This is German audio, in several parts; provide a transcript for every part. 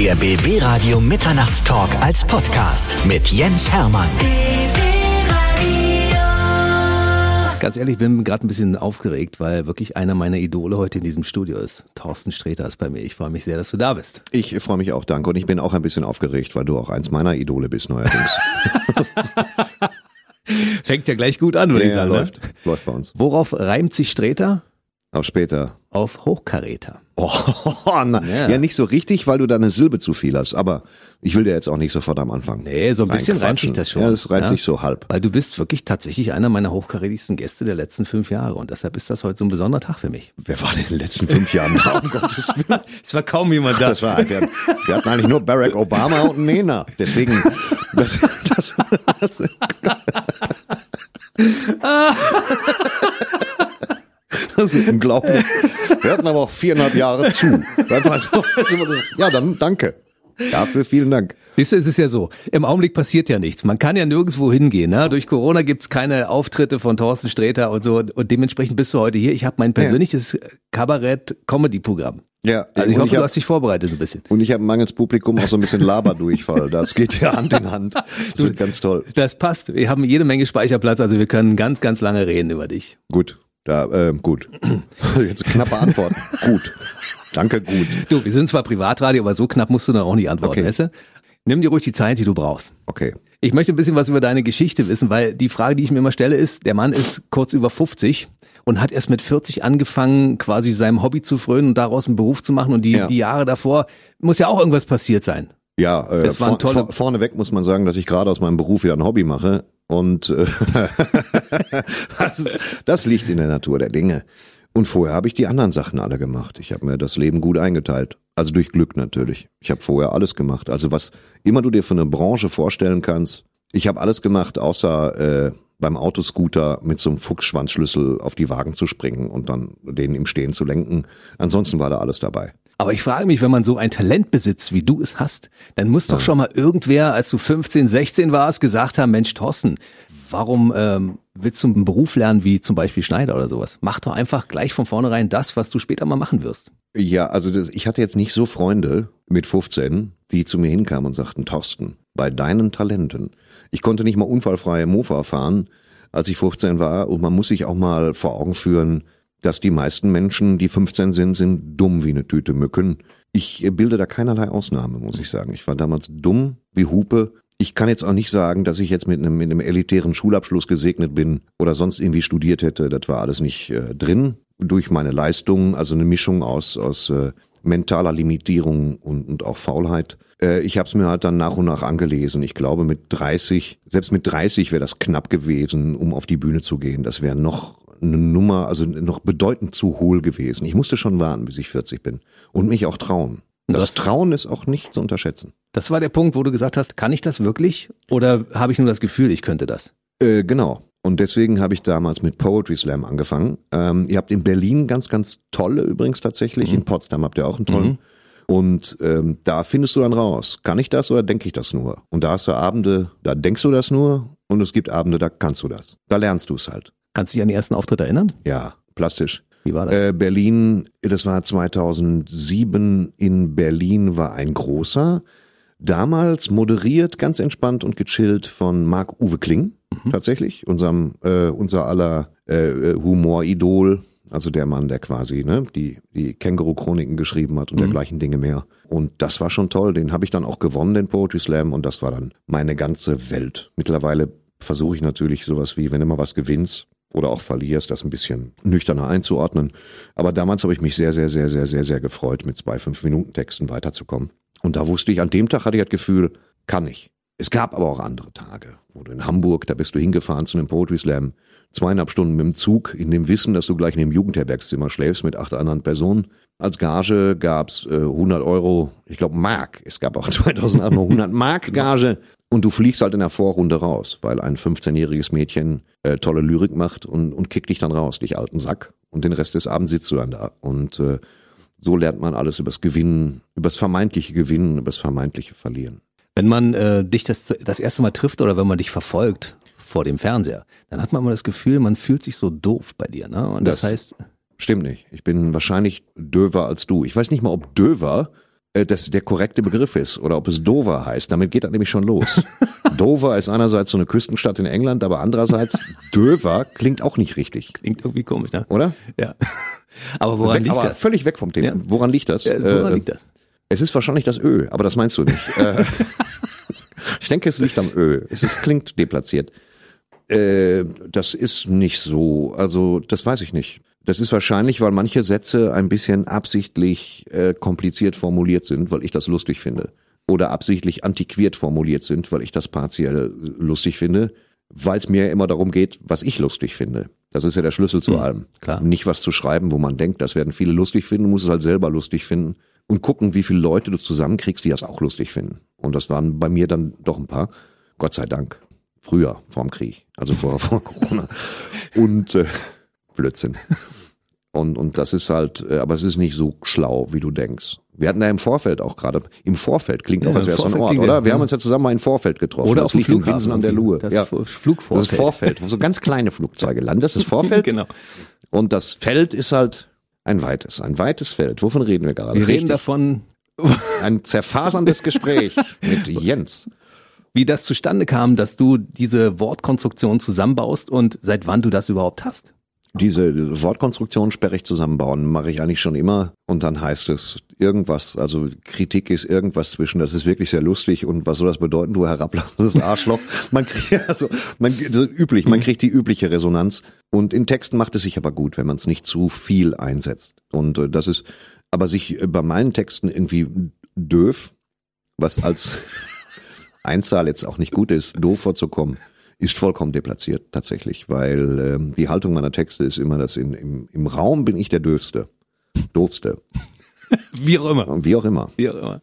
Der BB Radio Mitternachtstalk als Podcast mit Jens Hermann. Ganz ehrlich, ich bin gerade ein bisschen aufgeregt, weil wirklich einer meiner Idole heute in diesem Studio ist. Thorsten Sträter ist bei mir. Ich freue mich sehr, dass du da bist. Ich freue mich auch, danke. Und ich bin auch ein bisschen aufgeregt, weil du auch eins meiner Idole bist neuerdings. Fängt ja gleich gut an, würde Ja, ich sagen. läuft. Ne? Läuft bei uns. Worauf reimt sich Sträter? Auf später. Auf Hochkaräter. Oh, na, Ja. ja. nicht so richtig, weil du da eine Silbe zu viel hast. Aber ich will dir jetzt auch nicht sofort am Anfang. Nee, so ein bisschen reimt sich das schon. Ja, das reimt Ja. sich so halb. Weil du bist wirklich tatsächlich einer meiner hochkarätigsten Gäste der letzten fünf Jahre und deshalb ist das heute so ein besonderer Tag für mich. Wer war denn in den letzten fünf Jahren da? Um Gottes Willen. Es war kaum jemand da. Das war, wir, wir hatten eigentlich nur Barack Obama und Nena. Deswegen, das, das, das, das ist unglaublich. Wir hatten aber auch viereinhalb Jahre zu. Ja, dann danke. Dafür vielen Dank. Siehst du, es ist ja so, im Augenblick passiert ja nichts. Man kann ja nirgendwo hingehen. Ne? Durch Corona gibt's keine Auftritte von Thorsten Sträter und so. Und dementsprechend bist du heute hier. Ich habe mein persönliches Kabarett-Comedy-Programm. Ja, Also ich hoffe, ich du hab- hast dich vorbereitet ein bisschen. Und ich habe mangels Publikum auch so ein bisschen Laberdurchfall. Das geht ja Hand in Hand. Das wird ganz toll. Das passt. Wir haben jede Menge Speicherplatz, also wir können ganz, ganz lange reden über dich. Gut. Da, äh, gut. Jetzt knappe Antwort. gut. Danke, gut. Du, wir sind zwar Privatradio, aber so knapp musst du dann auch nicht antworten, Okay. weißt du? Nimm dir ruhig die Zeit, die du brauchst. Okay. Ich möchte ein bisschen was über deine Geschichte wissen, weil die Frage, die ich mir immer stelle, ist, der Mann ist kurz über 50 und hat erst mit 40 angefangen, quasi seinem Hobby zu frönen und daraus einen Beruf zu machen. Und die, Ja. die Jahre davor muss ja auch irgendwas passiert sein. Ja, äh, Das waren vor, tolle- vor, vorneweg muss man sagen, dass ich gerade aus meinem Beruf wieder ein Hobby mache. Und äh, das, ist, das liegt in der Natur der Dinge. Und vorher habe ich die anderen Sachen alle gemacht. Ich habe mir das Leben gut eingeteilt. Also durch Glück natürlich. Ich habe vorher alles gemacht. Also was immer du dir für eine Branche vorstellen kannst. Ich habe alles gemacht, außer äh, beim Autoscooter mit so einem Fuchsschwanzschlüssel auf die Wagen zu springen und dann den im Stehen zu lenken. Ansonsten war da alles dabei. Aber ich frage mich, wenn man so ein Talent besitzt, wie du es hast, dann muss doch schon mal irgendwer, als du 15, 16 warst, gesagt haben, Mensch, Thorsten, warum ähm, willst du einen Beruf lernen wie zum Beispiel Schneider oder sowas? Mach doch einfach gleich von vornherein das, was du später mal machen wirst. Ja, also das, ich hatte jetzt nicht so Freunde mit 15, die zu mir hinkamen und sagten, Thorsten, bei deinen Talenten. Ich konnte nicht mal unfallfrei Mofa fahren, als ich 15 war. Und man muss sich auch mal vor Augen führen, dass die meisten Menschen, die 15 sind, sind dumm wie eine Tüte Mücken. Ich äh, bilde da keinerlei Ausnahme, muss ich sagen. Ich war damals dumm wie Hupe. Ich kann jetzt auch nicht sagen, dass ich jetzt mit einem, mit einem elitären Schulabschluss gesegnet bin oder sonst irgendwie studiert hätte. Das war alles nicht äh, drin. Durch meine Leistung, also eine Mischung aus, aus äh, mentaler Limitierung und, und auch Faulheit. Äh, ich habe es mir halt dann nach und nach angelesen. Ich glaube, mit 30, selbst mit 30 wäre das knapp gewesen, um auf die Bühne zu gehen. Das wäre noch eine Nummer, also noch bedeutend zu hohl gewesen. Ich musste schon warten, bis ich 40 bin. Und mich auch trauen. Das das- Trauen ist auch nicht zu unterschätzen. Das war der Punkt, wo du gesagt hast, kann ich das wirklich? Oder habe ich nur das Gefühl, ich könnte das? Äh, genau. Und deswegen habe ich damals mit Poetry Slam angefangen. Ähm, ihr habt in Berlin ganz, ganz tolle übrigens tatsächlich. In Potsdam habt ihr auch einen tollen. Und ähm, da findest du dann raus, kann ich das oder denke ich das nur? Und da hast du Abende, da denkst du das nur und es gibt Abende, da kannst du das. Da lernst du es halt. Kannst du dich an den ersten Auftritt erinnern? Ja, plastisch. Wie war das? Äh, Berlin, das war 2007 in Berlin, war ein großer. Damals moderiert, ganz entspannt und gechillt von Marc-Uwe Kling, tatsächlich, unserem, äh, unser aller äh, äh, Humoridol. Also der Mann, der quasi ne, die, die Känguru-Chroniken geschrieben hat und dergleichen Dinge mehr. Und das war schon toll. Den habe ich dann auch gewonnen, den Poetry Slam. Und das war dann meine ganze Welt. Mittlerweile versuche ich natürlich sowas wie, wenn mal was gewinnst, oder auch verlierst, das ein bisschen nüchterner einzuordnen. Aber damals habe ich mich sehr, sehr, sehr, sehr, sehr, sehr gefreut, mit zwei Fünf-Minuten-Texten weiterzukommen. Und da wusste ich, an dem Tag hatte ich das Gefühl, kann ich. Es gab aber auch andere Tage, wo du in Hamburg, da bist du hingefahren zu einem Poetry Slam, zweieinhalb Stunden mit dem Zug, in dem Wissen, dass du gleich in dem Jugendherbergszimmer schläfst mit acht anderen Personen. Als Gage gab's äh, 100 Euro, ich glaube Mark, es gab auch 2008 noch 100 Mark Gage und du fliegst halt in der Vorrunde raus, weil ein 15-jähriges Mädchen äh, tolle Lyrik macht und, und kickt dich dann raus, dich alten Sack. Und den Rest des Abends sitzt du dann da. Und äh, so lernt man alles übers Gewinnen, übers vermeintliche Gewinnen, übers vermeintliche Verlieren. Wenn man äh, dich das, das erste Mal trifft oder wenn man dich verfolgt vor dem Fernseher, dann hat man immer das Gefühl, man fühlt sich so doof bei dir. Ne? Und das, Das- heißt, Stimmt nicht. Ich bin wahrscheinlich döver als du. Ich weiß nicht mal, ob döver äh, das der korrekte Begriff ist oder ob es Dover heißt. Damit geht das nämlich schon los. Dover ist einerseits so eine Küstenstadt in England, aber andererseits Dover klingt auch nicht richtig, Klingt irgendwie komisch, ne? oder? Ja. Aber woran Weg, liegt aber das? völlig weg vom Thema. Ja. Woran liegt das? Ja, woran Äh, liegt das? Es ist wahrscheinlich das Ö, aber das meinst du nicht. Äh, ich denke, es liegt am Ö. Es ist, klingt deplatziert. Äh, das ist nicht so. Also, das weiß ich nicht. Das ist wahrscheinlich, weil manche Sätze ein bisschen absichtlich äh, kompliziert formuliert sind, weil ich das lustig finde. Oder absichtlich antiquiert formuliert sind, weil ich das partiell lustig finde. Weil es mir immer darum geht, was ich lustig finde. Das ist ja der Schlüssel zu allem. klar. Nicht was zu schreiben, wo man denkt, das werden viele lustig finden, du musst es halt selber lustig finden und gucken, wie viele Leute du zusammenkriegst, die das auch lustig finden. Und das waren bei mir dann doch ein paar. Gott sei Dank. Früher, vorm Krieg, also vor, vor Corona. Und äh, Blödsinn. Und, und das ist halt, äh, aber es ist nicht so schlau, wie du denkst. Wir hatten da im Vorfeld auch gerade, im Vorfeld klingt auch Ja, als im wäre es ein Ort, oder? Wir ja. haben uns ja zusammen mal im Vorfeld getroffen. Oder das auf dem liegt in Flughafen Winsen an der. Luhe. Das ja. Flugvorfeld. Das Vorfeld, wo so ganz kleine Flugzeuge landen. Das ist das Vorfeld. Genau. Und das Feld ist halt ein weites, ein weites Feld. Wovon reden wir gerade? Wir reden Richtig. davon, Ein zerfaserndes Gespräch mit Jens. Wie das zustande kam, dass du diese Wortkonstruktion zusammenbaust und seit wann du das überhaupt hast. Diese Wortkonstruktion sperrig zusammenbauen mache ich eigentlich schon immer. Und dann heißt es irgendwas, also Kritik ist irgendwas zwischen, das ist wirklich sehr lustig. Und was soll das bedeuten, du herablassendes Arschloch. Man kriegt, also, man, so üblich, man kriegt die übliche Resonanz. Und in Texten macht es sich aber gut, wenn man es nicht zu viel einsetzt. Und äh, das ist, aber sich äh, bei meinen Texten irgendwie döf, was als Einzahl jetzt auch nicht gut ist, doof vorzukommen, ist vollkommen deplatziert tatsächlich, weil ähm, die Haltung meiner Texte ist immer, dass in, im, im Raum bin ich der Döfste, Doofste, Wie auch immer. wie auch immer. Wie auch immer.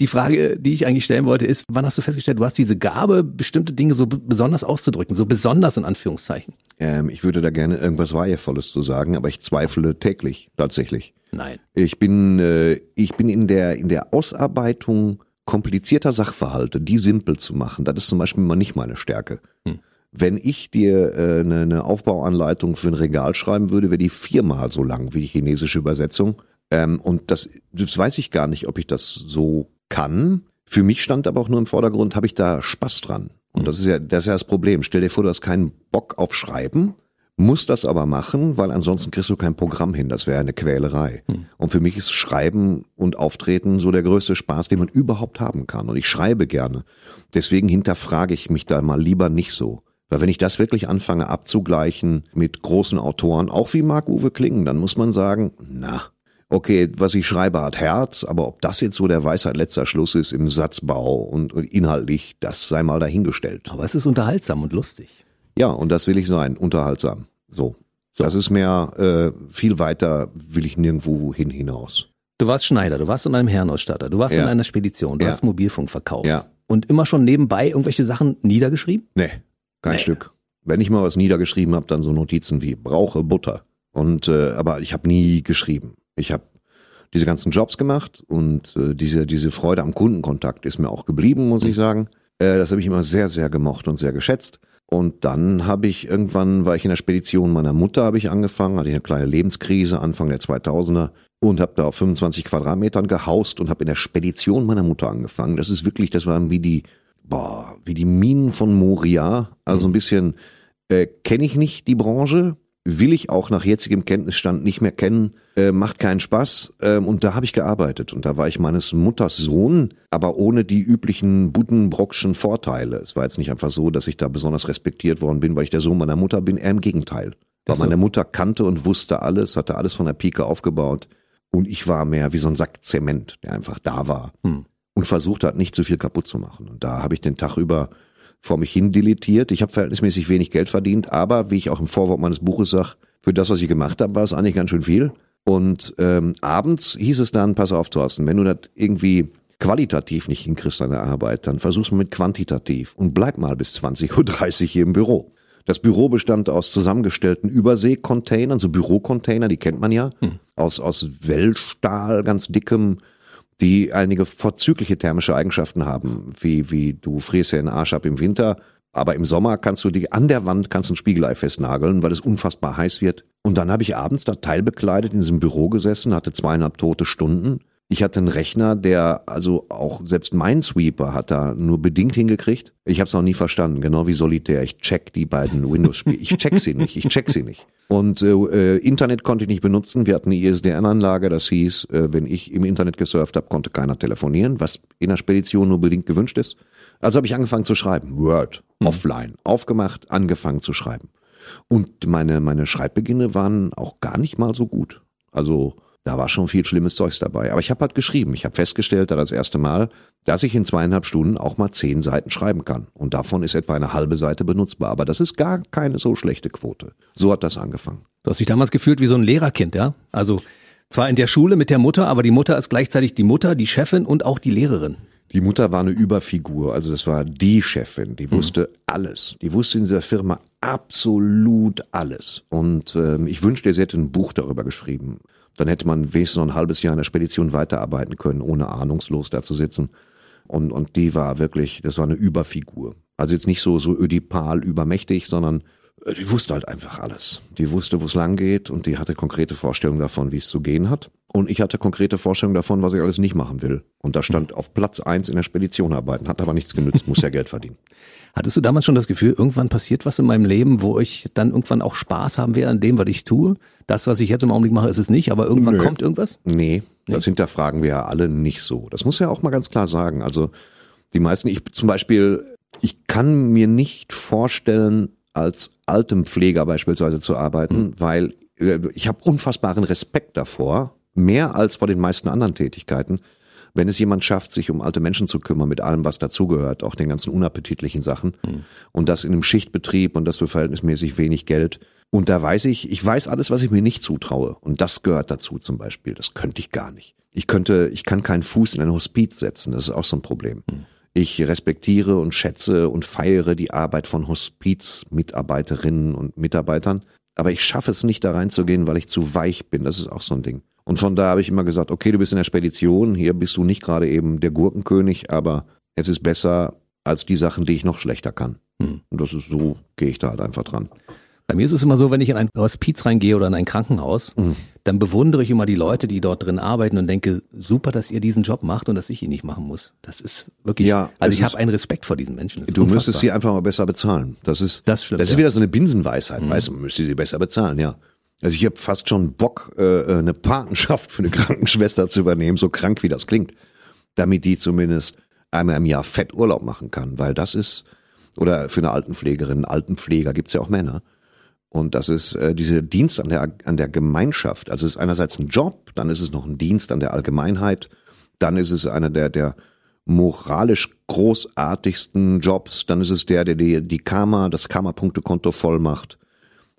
Die Frage, die ich eigentlich stellen wollte, ist, wann hast du festgestellt, du hast diese Gabe, bestimmte Dinge so besonders auszudrücken, so besonders in Anführungszeichen? Ähm, ich würde da gerne irgendwas Weihevolles zu sagen, aber ich zweifle täglich tatsächlich. Nein. Ich bin, äh, ich bin in der, in der Ausarbeitung komplizierter Sachverhalte, die simpel zu machen. Das ist zum Beispiel mal nicht meine Stärke. Hm. Wenn ich dir äh, eine, eine Aufbauanleitung für ein Regal schreiben würde, wäre die viermal so lang wie die chinesische Übersetzung. Ähm, und das, das weiß ich gar nicht, ob ich das so kann. Für mich stand aber auch nur im Vordergrund, habe ich da Spaß dran. Und das ist ja, das ist ja das Problem. Stell dir vor, du hast keinen Bock auf Schreiben, musst das aber machen, weil ansonsten kriegst du kein Programm hin. Das wäre eine Quälerei. Und für mich ist Schreiben und Auftreten so der größte Spaß, den man überhaupt haben kann. Und ich schreibe gerne. Deswegen hinterfrage ich mich da mal lieber nicht so. Weil wenn ich das wirklich anfange abzugleichen mit großen Autoren, auch wie Marc-Uwe Klingen, dann muss man sagen, na, okay, was ich schreibe hat Herz, aber ob das jetzt so der Weisheit letzter Schluss ist im Satzbau und, und inhaltlich, das sei mal dahingestellt. Aber es ist unterhaltsam und lustig. Ja, und das will ich sein, unterhaltsam. So. Das ist mehr, äh, viel weiter will ich nirgendwo hin hinaus. Du warst Schneider, du warst in einem Herrenausstatter, du warst Ja. in einer Spedition, du Ja. hast Mobilfunk verkauft. Ja. Und immer schon nebenbei irgendwelche Sachen niedergeschrieben? Nee, kein Nee. Stück. Wenn ich mal was niedergeschrieben habe, dann so Notizen wie brauche Butter. Und äh, aber ich habe nie geschrieben. Ich habe diese ganzen Jobs gemacht und äh, diese diese Freude am Kundenkontakt ist mir auch geblieben, muss ich sagen. Äh, das habe ich immer sehr sehr gemocht und sehr geschätzt. Und dann habe ich irgendwann war ich in der Spedition meiner Mutter habe ich angefangen, hatte ich eine kleine Lebenskrise Anfang der 2000er und habe da auf 25 Quadratmetern gehaust und habe in der Spedition meiner Mutter angefangen. Das ist wirklich, das waren wie die boah, wie die Minen von Moria. Also ein bisschen äh, kenne ich nicht die Branche, will ich auch nach jetzigem Kenntnisstand nicht mehr kennen, äh, macht keinen Spaß. Ähm, und da habe ich gearbeitet und da war ich meines Mutters Sohn, aber ohne die üblichen Buddenbrockschen Vorteile. Es war jetzt nicht einfach so, dass ich da besonders respektiert worden bin, weil ich der Sohn meiner Mutter bin, eher im Gegenteil. Weil so. meine Mutter kannte und wusste alles, hatte alles von der Pike aufgebaut. Und ich war mehr wie so ein Sack Zement, der einfach da war Hm. und versucht hat, nicht zu viel kaputt zu machen. Und da habe ich den Tag über vor mich hin dilettiert. Ich habe verhältnismäßig wenig Geld verdient, aber wie ich auch im Vorwort meines Buches sag, für das, was ich gemacht habe, war es eigentlich ganz schön viel. Und ähm, abends hieß es dann, pass auf, Thorsten, wenn du das irgendwie qualitativ nicht hinkriegst an der Arbeit, dann versuch's mal mit quantitativ und bleib mal bis 20.30 Uhr hier im Büro. Das Büro bestand aus zusammengestellten Überseekontainern, so Bürocontainer, die kennt man ja, aus, aus Wellstahl, ganz dickem, die einige vorzügliche thermische Eigenschaften haben, wie, wie du frierst ja den Arsch ab im Winter, aber im Sommer kannst du die an der Wand kannst ein Spiegelei festnageln, weil es unfassbar heiß wird. Und dann habe ich abends da teilbekleidet in diesem Büro gesessen, hatte zweieinhalb tote Stunden. Ich hatte einen Rechner, der also auch selbst Minesweeper hat da nur bedingt hingekriegt. Ich habe es noch nie verstanden, genau wie Solitär. Ich check die beiden Windows-Spiele. Ich check sie nicht. Ich check sie nicht. Und äh, Internet konnte ich nicht benutzen. Wir hatten eine ISDN-Anlage, das hieß, äh, wenn ich im Internet gesurft habe, konnte keiner telefonieren, was in der Spedition nur bedingt gewünscht ist. Also habe ich angefangen zu schreiben. Word, mhm. offline, aufgemacht, angefangen zu schreiben. Und meine, meine Schreibbeginne waren auch gar nicht mal so gut. Also da war schon viel schlimmes Zeugs dabei. Aber ich habe halt geschrieben. Ich habe festgestellt, da das erste Mal, dass ich in zweieinhalb Stunden auch mal zehn Seiten schreiben kann. Und davon ist etwa eine halbe Seite benutzbar. Aber das ist gar keine so schlechte Quote. So hat das angefangen. Du hast dich damals gefühlt wie so ein Lehrerkind, ja? Also zwar in der Schule mit der Mutter, aber die Mutter ist gleichzeitig die Mutter, die Chefin und auch die Lehrerin. Die Mutter war eine Überfigur, also das war die Chefin, die wusste mhm. alles. Die wusste in dieser Firma absolut alles. Und ähm, ich wünschte, sie hätte ein Buch darüber geschrieben. Dann hätte man wenigstens noch ein halbes Jahr in der Spedition weiterarbeiten können, ohne ahnungslos da zu sitzen. Und, und die war wirklich, das war eine Überfigur. Also jetzt nicht so, so ödipal übermächtig, sondern die wusste halt einfach alles. Die wusste, wo es lang geht und die hatte konkrete Vorstellungen davon, wie es zu gehen hat. Und ich hatte konkrete Vorstellungen davon, was ich alles nicht machen will. Und da stand auf Platz eins in der Spedition arbeiten, hat aber nichts genützt, muss ja Geld verdienen. Hattest du damals schon das Gefühl, irgendwann passiert was in meinem Leben, wo ich dann irgendwann auch Spaß haben werde an dem, was ich tue? Das, was ich jetzt im Augenblick mache, ist es nicht, aber irgendwann Nö. kommt irgendwas? Nee, nee, das hinterfragen wir ja alle nicht so. Das muss ja auch mal ganz klar sagen. Also die meisten, ich zum Beispiel, ich kann mir nicht vorstellen, als Altenpfleger beispielsweise zu arbeiten, mhm. weil äh, ich habe unfassbaren Respekt davor, mehr als vor den meisten anderen Tätigkeiten, wenn es jemand schafft, sich um alte Menschen zu kümmern, mit allem, was dazugehört, auch den ganzen unappetitlichen Sachen, mhm. und das in einem Schichtbetrieb und das für verhältnismäßig wenig Geld. Und da weiß ich, ich weiß alles, was ich mir nicht zutraue. Und das gehört dazu zum Beispiel. Das könnte ich gar nicht. Ich könnte, ich kann keinen Fuß in ein Hospiz setzen. Das ist auch so ein Problem. Mhm. Ich respektiere und schätze und feiere die Arbeit von Hospizmitarbeiterinnen und Mitarbeitern. Aber ich schaffe es nicht, da reinzugehen, weil ich zu weich bin. Das ist auch so ein Ding. Und von da habe ich immer gesagt, okay, du bist in der Spedition, hier bist du nicht gerade eben der Gurkenkönig, aber es ist besser als die Sachen, die ich noch schlechter kann. Hm. Und das ist so, gehe ich da halt einfach dran. Bei mir ist es immer so, wenn ich in ein Hospiz reingehe oder in ein Krankenhaus, mhm. dann bewundere ich immer die Leute, die dort drin arbeiten und denke, super, dass ihr diesen Job macht und dass ich ihn nicht machen muss. Das ist wirklich, ja, also ich habe einen Respekt vor diesen Menschen. Du unfassbar. müsstest sie einfach mal besser bezahlen. Das ist, das, stimmt, das ist ja. wieder so eine Binsenweisheit, mhm. weißt du, man müsste sie besser bezahlen, ja. Also ich habe fast schon Bock, äh, äh, eine Patenschaft für eine Krankenschwester zu übernehmen, so krank wie das klingt, damit die zumindest einmal im Jahr Fetturlaub machen kann, weil das ist, oder für eine Altenpflegerin, Altenpfleger gibt's ja auch Männer, und das ist äh, dieser Dienst an der, an der Gemeinschaft. Also es ist einerseits ein Job, dann ist es noch ein Dienst an der Allgemeinheit, dann ist es einer der, der moralisch großartigsten Jobs, dann ist es der, der die, die Karma, das Karma-Punktekonto voll macht.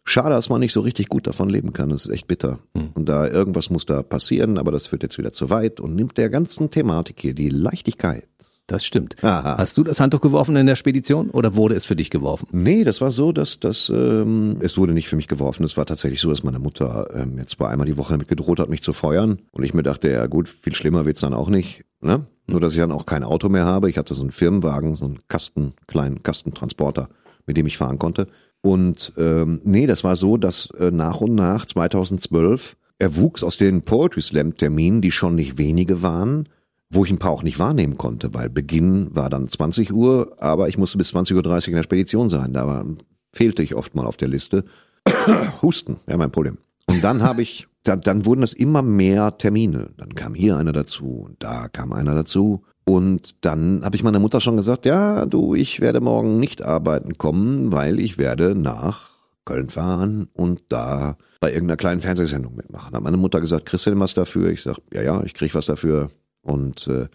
Schade, dass man nicht so richtig gut davon leben kann. Das ist echt bitter. Hm. Und da irgendwas muss da passieren, aber das führt jetzt wieder zu weit und nimmt der ganzen Thematik hier die Leichtigkeit. Das stimmt. Aha. Hast du das Handtuch geworfen in der Spedition oder wurde es für dich geworfen? Nee, das war so, dass das ähm, es wurde nicht für mich geworfen. Es war tatsächlich so, dass meine Mutter ähm, jetzt bei einmal die Woche damit gedroht hat, mich zu feuern. Und ich mir dachte, ja gut, viel schlimmer wird's dann auch nicht. Ne? Nur, dass ich dann auch kein Auto mehr habe. Ich hatte so einen Firmenwagen, so einen Kasten, kleinen Kastentransporter, mit dem ich fahren konnte. Und ähm, nee, das war so, dass äh, nach und nach 2012 erwuchs aus den Poetry Slam Terminen, die schon nicht wenige waren, wo ich ein paar auch nicht wahrnehmen konnte, weil Beginn war dann 20 Uhr, aber ich musste bis 20.30 Uhr in der Spedition sein. Da fehlte ich oft mal auf der Liste. Husten, ja mein Problem. Und dann habe ich, dann, dann wurden es immer mehr Termine. Dann kam hier einer dazu und da kam einer dazu. Und dann habe ich meiner Mutter schon gesagt, ja, du, ich werde morgen nicht arbeiten kommen, weil ich werde nach Köln fahren und da bei irgendeiner kleinen Fernsehsendung mitmachen. Da hat meine Mutter gesagt, kriegst du denn was dafür? Ich sag, ja, ja, ich krieg was dafür. Und äh,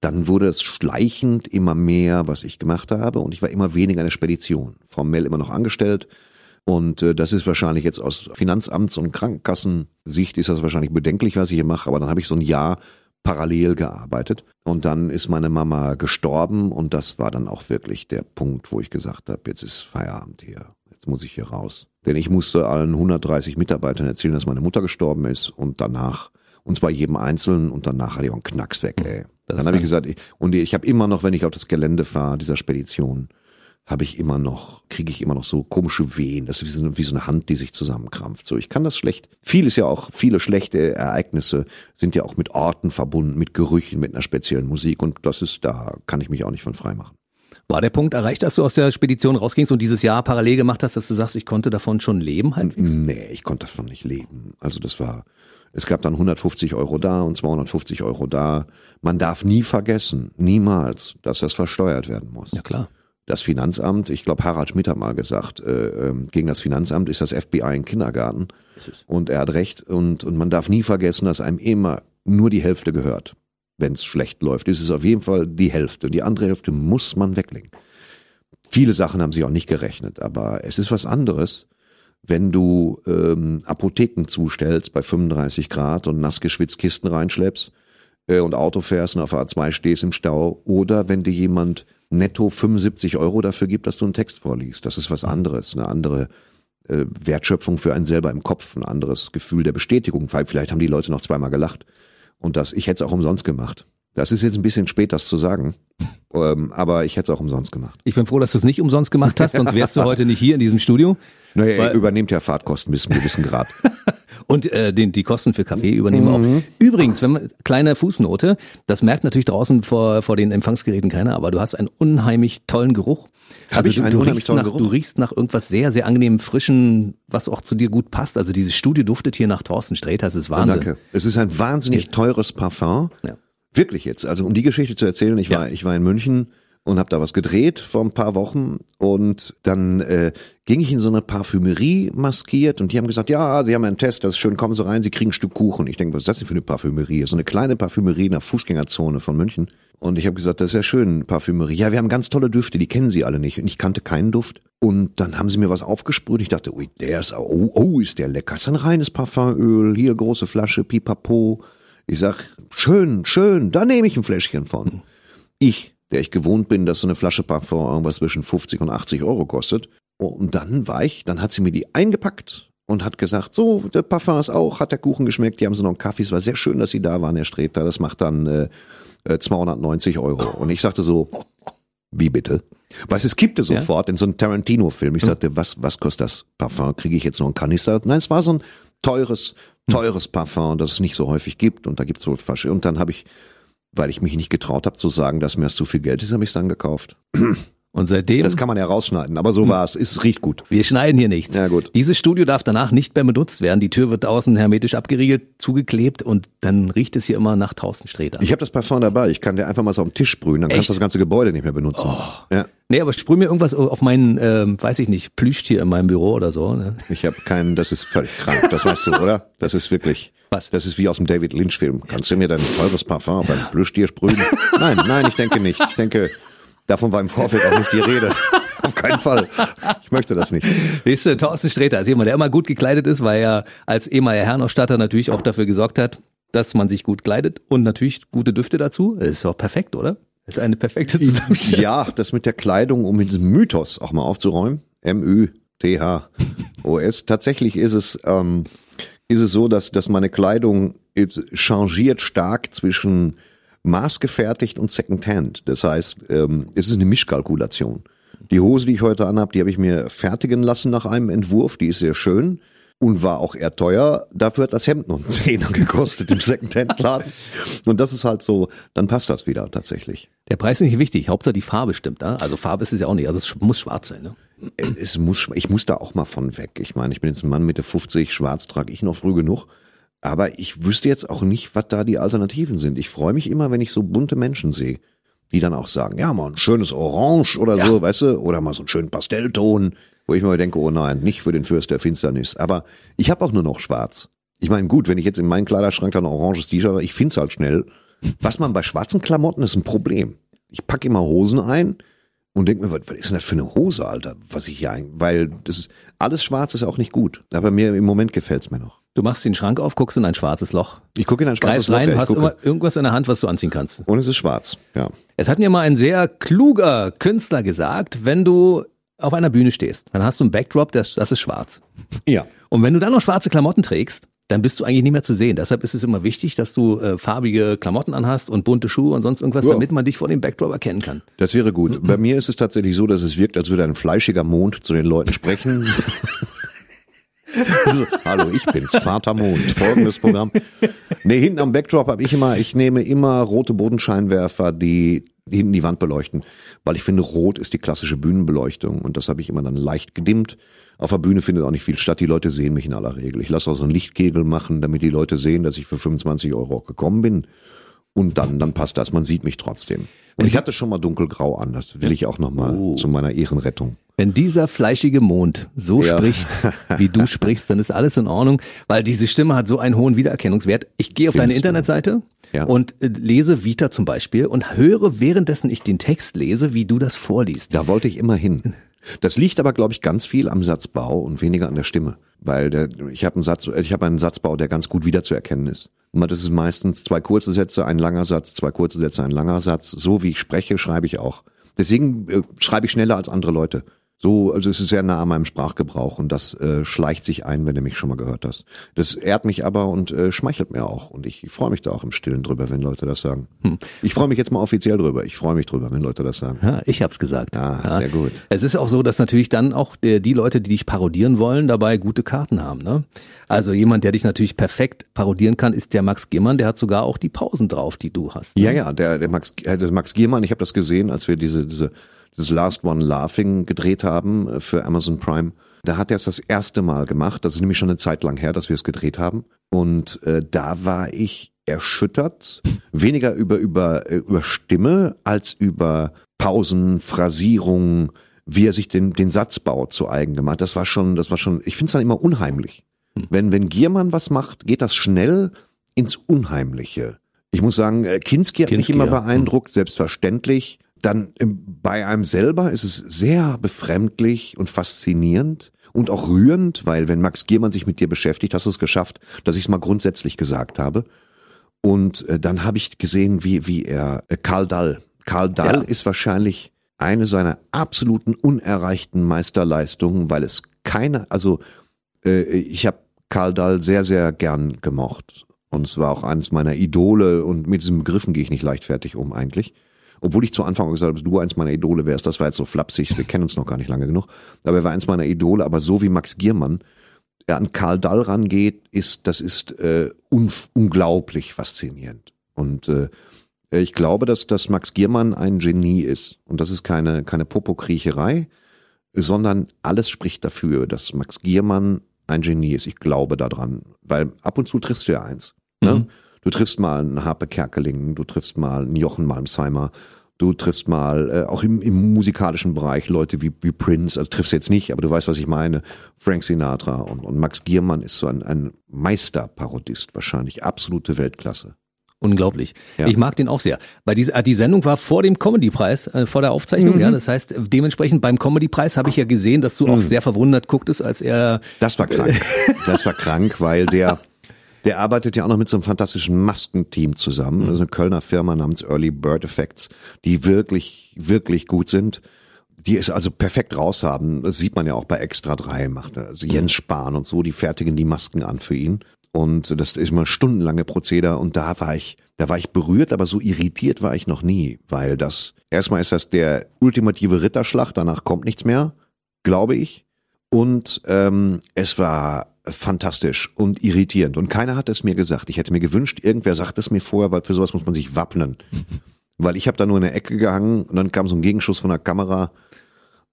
dann wurde es schleichend immer mehr, was ich gemacht habe. Und ich war immer weniger in der Spedition. Formell immer noch angestellt. Und äh, das ist wahrscheinlich jetzt aus Finanzamts- und Krankenkassensicht ist das wahrscheinlich bedenklich, was ich hier mache. Aber dann habe ich so ein Jahr parallel gearbeitet. Und dann ist meine Mama gestorben. Und das war dann auch wirklich der Punkt, wo ich gesagt habe, jetzt ist Feierabend hier. Jetzt muss ich hier raus. Denn ich musste allen 130 Mitarbeitern erzählen, dass meine Mutter gestorben ist. Und danach und zwar jedem Einzelnen und danach hatte ich auch einen Knacks weg, ey. Das dann habe ich gesagt, ich, und ich habe immer noch, wenn ich auf das Gelände fahre, dieser Spedition, habe ich immer noch, kriege ich immer noch so komische Wehen. Das ist wie so, eine, wie so eine Hand, die sich zusammenkrampft. So, ich kann das schlecht. Vieles ja auch, viele schlechte Ereignisse sind ja auch mit Orten verbunden, mit Gerüchen, mit einer speziellen Musik. Und das ist, da kann ich mich auch nicht von frei machen. War der Punkt erreicht, dass du aus der Spedition rausgingst und dieses Jahr parallel gemacht hast, dass du sagst, ich konnte davon schon leben halbwegs? Nee, ich konnte davon nicht leben. Also das war, es gab dann 150 Euro da und 250 Euro da. Man darf nie vergessen, niemals, dass das versteuert werden muss. Ja klar. Das Finanzamt, ich glaube, Harald Schmidt hat mal gesagt, äh, ähm, gegen das Finanzamt ist das FBI ein Kindergarten. Ist es. Und er hat recht. Und, und man darf nie vergessen, dass einem immer nur die Hälfte gehört. Wenn es schlecht läuft, ist es auf jeden Fall die Hälfte. Die andere Hälfte muss man weglegen. Viele Sachen haben sich auch nicht gerechnet, aber es ist was anderes, wenn du ähm, Apotheken zustellst bei 35 Grad und nass geschwitzt Kisten reinschleppst äh, und Auto fährst und auf A2 stehst im Stau oder wenn dir jemand netto 75 Euro dafür gibt, dass du einen Text vorliest. Das ist was anderes, eine andere äh, Wertschöpfung für einen selber im Kopf, ein anderes Gefühl der Bestätigung. Vielleicht haben die Leute noch zweimal gelacht und das, ich hätte es auch umsonst gemacht. Das ist jetzt ein bisschen spät, das zu sagen, ähm, aber ich hätte es auch umsonst gemacht. Ich bin froh, dass du es nicht umsonst gemacht hast, sonst wärst du heute nicht hier in diesem Studio. Naja, Weil- er übernimmt ja Fahrtkosten bis zu einem gewissen Grad. Und äh, den, die Kosten für Kaffee übernehmen wir auch. Übrigens, wenn man, kleine Fußnote, das merkt natürlich draußen vor, vor den Empfangsgeräten keiner, aber du hast einen unheimlich tollen Geruch. Also Hab ich du, du riechst nach, Geruch? Du riechst nach irgendwas sehr, sehr angenehm frischen, was auch zu dir gut passt. Also dieses Studio duftet hier nach Thorsten Sträter, das ist Wahnsinn. Danke. Es ist ein wahnsinnig teures Parfum. Ja. Wirklich jetzt. Also um die Geschichte zu erzählen, ich war, ich war in München und habe da was gedreht vor ein paar Wochen und dann äh, ging ich in so eine Parfümerie maskiert und die haben gesagt, ja, sie haben einen Test, das ist schön, kommen Sie rein, Sie kriegen ein Stück Kuchen. Ich denke, was ist das denn für eine Parfümerie? So eine kleine Parfümerie in der Fußgängerzone von München. Und ich habe gesagt, das ist ja schön, Parfümerie. Ja, wir haben ganz tolle Düfte, die kennen Sie alle nicht. Und ich kannte keinen Duft. Und dann haben sie mir was aufgesprüht. Ich dachte, ui, der ist, oh, oh, ist der lecker. Das ist ein reines Parfümöl, hier große Flasche, pipapo. Ich sag, schön, schön, da nehme ich ein Fläschchen von. Ich, der ich gewohnt bin, dass so eine Flasche Parfum irgendwas zwischen 50 und 80 Euro kostet. Und dann war ich, dann hat sie mir die eingepackt und hat gesagt, so, der Parfum ist auch, hat der Kuchen geschmeckt, die haben so noch einen Kaffee. Es war sehr schön, dass Sie da waren, Herr Sträter. Das macht dann äh, äh, 290 Euro. Und ich sagte so, wie bitte? Weißt du, es kippte sofort in so einen Tarantino-Film. Ich sagte, was, was kostet das Parfum? Kriege ich jetzt noch einen Kanister? Nein, es war so ein teures, teures Parfum, das es nicht so häufig gibt. Und da gibt's wohl Fasche. Und dann habe ich, weil ich mich nicht getraut habe zu sagen, dass mir das zu viel Geld ist, habe ich es dann gekauft. Und seitdem, Das kann man ja rausschneiden, aber so war es. Es riecht gut. wir schneiden hier nichts. Ja, gut. Dieses Studio darf danach nicht mehr benutzt werden. Die Tür wird außen hermetisch abgeriegelt, zugeklebt und dann riecht es hier immer nach Thorsten Sträter. Ich habe das Parfum dabei. Ich kann dir einfach mal so auf den Tisch sprühen, dann kannst du Echt? das ganze Gebäude nicht mehr benutzen. Ja. Nee, aber sprüh mir irgendwas auf meinen, ähm, weiß ich nicht, Plüschtier in meinem Büro oder so. Ne? Ich habe keinen, das ist völlig krank, das weißt du, oder? Das ist wirklich, Was? das ist wie aus dem David Lynch Film. Kannst du mir dein teures Parfum auf ein Plüschtier sprühen? Nein, nein, ich denke nicht. Ich denke, davon war im Vorfeld auch nicht die Rede. Auf keinen Fall. Ich möchte das nicht. Weißt du, Thorsten Sträter, als jemand, der immer gut gekleidet ist, weil er als ehemaliger Herrenausstatter natürlich auch dafür gesorgt hat, dass man sich gut kleidet und natürlich gute Düfte dazu. Das ist doch perfekt, oder? Das ist eine perfekte Zusammenstellung. Ja, das mit der Kleidung, um mit diesem Mythos auch mal aufzuräumen. M-Ü-T-H-O-S. Tatsächlich ist es, ähm, ist es so, dass, dass meine Kleidung jetzt changiert stark zwischen maßgefertigt und Secondhand. Das heißt, ähm, es ist eine Mischkalkulation. Die Hose, die ich heute anhab, die habe ich mir fertigen lassen nach einem Entwurf. Die ist sehr schön und war auch eher teuer. Dafür hat das Hemd noch einen Zehner gekostet im Secondhand-Laden. Und das ist halt so, dann passt das wieder tatsächlich. Der Preis ist nicht wichtig, Hauptsache die Farbe stimmt. Ne? Also Farbe ist es ja auch nicht, also es muss schwarz sein. Ne? es muss, ich muss da auch mal von weg. Ich meine, ich bin jetzt ein Mann Mitte 50, schwarz trage ich noch früh genug. Aber ich wüsste jetzt auch nicht, was da die Alternativen sind. Ich freue mich immer, wenn ich so bunte Menschen sehe, die dann auch sagen, ja, mal ein schönes Orange oder so, weißt du, oder mal so einen schönen Pastellton, wo ich mir denke, oh nein, nicht für den Fürst der Finsternis. Aber ich habe auch nur noch schwarz. Ich meine, gut, wenn ich jetzt in meinen Kleiderschrank dann ein oranges T-Shirt, habe, ich find's halt schnell. Was man bei schwarzen Klamotten ist ein Problem. Ich packe immer Hosen ein und denke mir, was, was ist denn das für eine Hose, Alter? Was ich hier ein, weil das ist, alles schwarz ist auch nicht gut. Aber mir im Moment gefällt's mir noch. Du machst den Schrank auf, guckst in ein schwarzes Loch, Ich gucke in ein schwarzes greifst Loch, rein, ja, hast immer irgendwas in der Hand, was du anziehen kannst. und es ist schwarz, ja. Es hat mir mal ein sehr kluger Künstler gesagt, wenn du auf einer Bühne stehst, dann hast du einen Backdrop, das, das ist schwarz. Ja. Und wenn du dann noch schwarze Klamotten trägst, dann bist du eigentlich nicht mehr zu sehen. Deshalb ist es immer wichtig, dass du äh, farbige Klamotten anhast und bunte Schuhe und sonst irgendwas, Ja. damit man dich vor dem Backdrop erkennen kann. Das wäre gut. Bei mir ist es tatsächlich so, dass es wirkt, als würde ein fleischiger Mond zu den Leuten sprechen. Also, Hallo, ich bin's, Vater Mond. Folgendes Programm. Nee, hinten am Backdrop habe ich immer, ich nehme immer rote Bodenscheinwerfer, die hinten die Wand beleuchten, weil ich finde, rot ist die klassische Bühnenbeleuchtung und das habe ich immer dann leicht gedimmt. Auf der Bühne findet auch nicht viel statt. Die Leute sehen mich in aller Regel. Ich lasse auch so einen Lichtkegel machen, damit die Leute sehen, dass ich für 25 Euro auch gekommen bin. Und dann, dann passt das. Man sieht mich trotzdem. Und ich hatte schon mal dunkelgrau an. Das will ich auch nochmal Oh. zu meiner Ehrenrettung. Wenn dieser fleischige Mond so Ja. spricht, wie du sprichst, dann ist alles in Ordnung, weil diese Stimme hat so einen hohen Wiedererkennungswert. Ich gehe auf deine Findest du? Internetseite Ja. und äh, lese Vita zum Beispiel und höre, währenddessen ich den Text lese, wie du das vorliest. Da wollte ich immer hin. Das liegt aber, glaube ich, ganz viel am Satzbau und weniger an der Stimme. Weil der, ich habe einen Satz, ich habe einen Satzbau, der ganz gut wiederzuerkennen ist. Und das ist meistens zwei kurze Sätze, ein langer Satz, zwei kurze Sätze, ein langer Satz. So wie ich spreche, schreibe ich auch. Deswegen äh, schreibe ich schneller als andere Leute. So, also es ist sehr nah an meinem Sprachgebrauch und das äh, schleicht sich ein, wenn du mich schon mal gehört hast. Das ehrt mich aber und äh, schmeichelt mir auch. Und ich freue mich da auch im Stillen drüber, wenn Leute das sagen. Ich freue mich jetzt mal offiziell drüber. Ich freue mich drüber, wenn Leute das sagen. Ja, ich hab's gesagt. Ah, sehr gut. Es ist auch so, dass natürlich dann auch die, die Leute, die dich parodieren wollen, dabei gute Karten haben. Ne? Also jemand, der dich natürlich perfekt parodieren kann, ist der Max Gehmann. Der hat sogar auch die Pausen drauf, die du hast. ne? Ja, ja, der, der Max, äh, der Max Giermann, ich habe das gesehen, als wir diese, diese, dieses Last One Laughing gedreht haben äh, für Amazon Prime. Da hat er es das erste Mal gemacht. Das ist nämlich schon eine Zeit lang her, dass wir es gedreht haben. Und äh, da war ich erschüttert, weniger über, über, äh, über Stimme als über Pausen, Phrasierung, wie er sich den, den Satzbau zu eigen gemacht. Das war schon, das war schon, ich finde es dann immer unheimlich. Wenn, wenn Giermann was macht, geht das schnell ins Unheimliche. Ich muss sagen, äh, Kinski hat mich Kinski, immer ja. beeindruckt, selbstverständlich. Dann bei einem selber ist es sehr befremdlich und faszinierend und auch rührend, weil wenn Max Giermann sich mit dir beschäftigt, hast du es geschafft, dass ich es mal grundsätzlich gesagt habe. Und äh, dann habe ich gesehen, wie, wie er, äh, Karl Dall. Karl Dall Ja. ist wahrscheinlich eine seiner absoluten unerreichten Meisterleistungen, weil es keine, also äh, ich habe Karl Dall sehr, sehr gern gemocht. Und es war auch eines meiner Idole und mit diesen Begriffen gehe ich nicht leichtfertig um eigentlich. Obwohl ich zu Anfang gesagt habe, du eins meiner Idole wärst, das war jetzt so flapsig, wir kennen uns noch gar nicht lange genug. Aber er war eins meiner Idole, aber so wie Max Giermann, er an Karl Dall rangeht, ist, das ist äh, unglaublich faszinierend. Und äh, ich glaube, dass, dass Max Giermann ein Genie ist. Und das ist keine, keine Popokriecherei, sondern alles spricht dafür, dass Max Giermann ein Genie ist. Ich glaube daran. Weil ab und zu triffst du ja eins. Ne? Mhm. Du triffst mal einen Harpe Kerkeling, du triffst mal einen Jochen Malmsheimer, du triffst mal äh, auch im, im musikalischen Bereich Leute wie, wie Prince, also triffst jetzt nicht, aber du weißt, was ich meine. Frank Sinatra und, und Max Giermann ist so ein, ein Meisterparodist wahrscheinlich, absolute Weltklasse. Unglaublich. Ja. Ich mag den auch sehr. Weil die, äh, die Sendung war vor dem Comedy-Preis, äh, vor der Aufzeichnung, Mhm. ja. Das heißt, dementsprechend beim Comedy-Preis habe ich ja gesehen, dass du auch sehr verwundert gucktest, als er Das war krank. Das war krank, weil der, der arbeitet ja auch noch mit so einem fantastischen Maskenteam zusammen. Also eine Kölner Firma namens Early Bird Effects, die wirklich, wirklich gut sind. Die es also perfekt raus haben. Das sieht man ja auch bei Extra 3 macht. Also Jens Spahn und so, die fertigen die Masken an für ihn. Und das ist mal stundenlange Prozeder und da war ich, da war ich berührt, aber so irritiert war ich noch nie, weil das, erstmal ist das der ultimative Ritterschlag, danach kommt nichts mehr, glaube ich. Und ähm, es war fantastisch und irritierend. Und keiner hat es mir gesagt. Ich hätte mir gewünscht, irgendwer sagt es mir vorher, weil für sowas muss man sich wappnen. Weil ich habe da nur in der Ecke gehangen und dann kam so ein Gegenschuss von der Kamera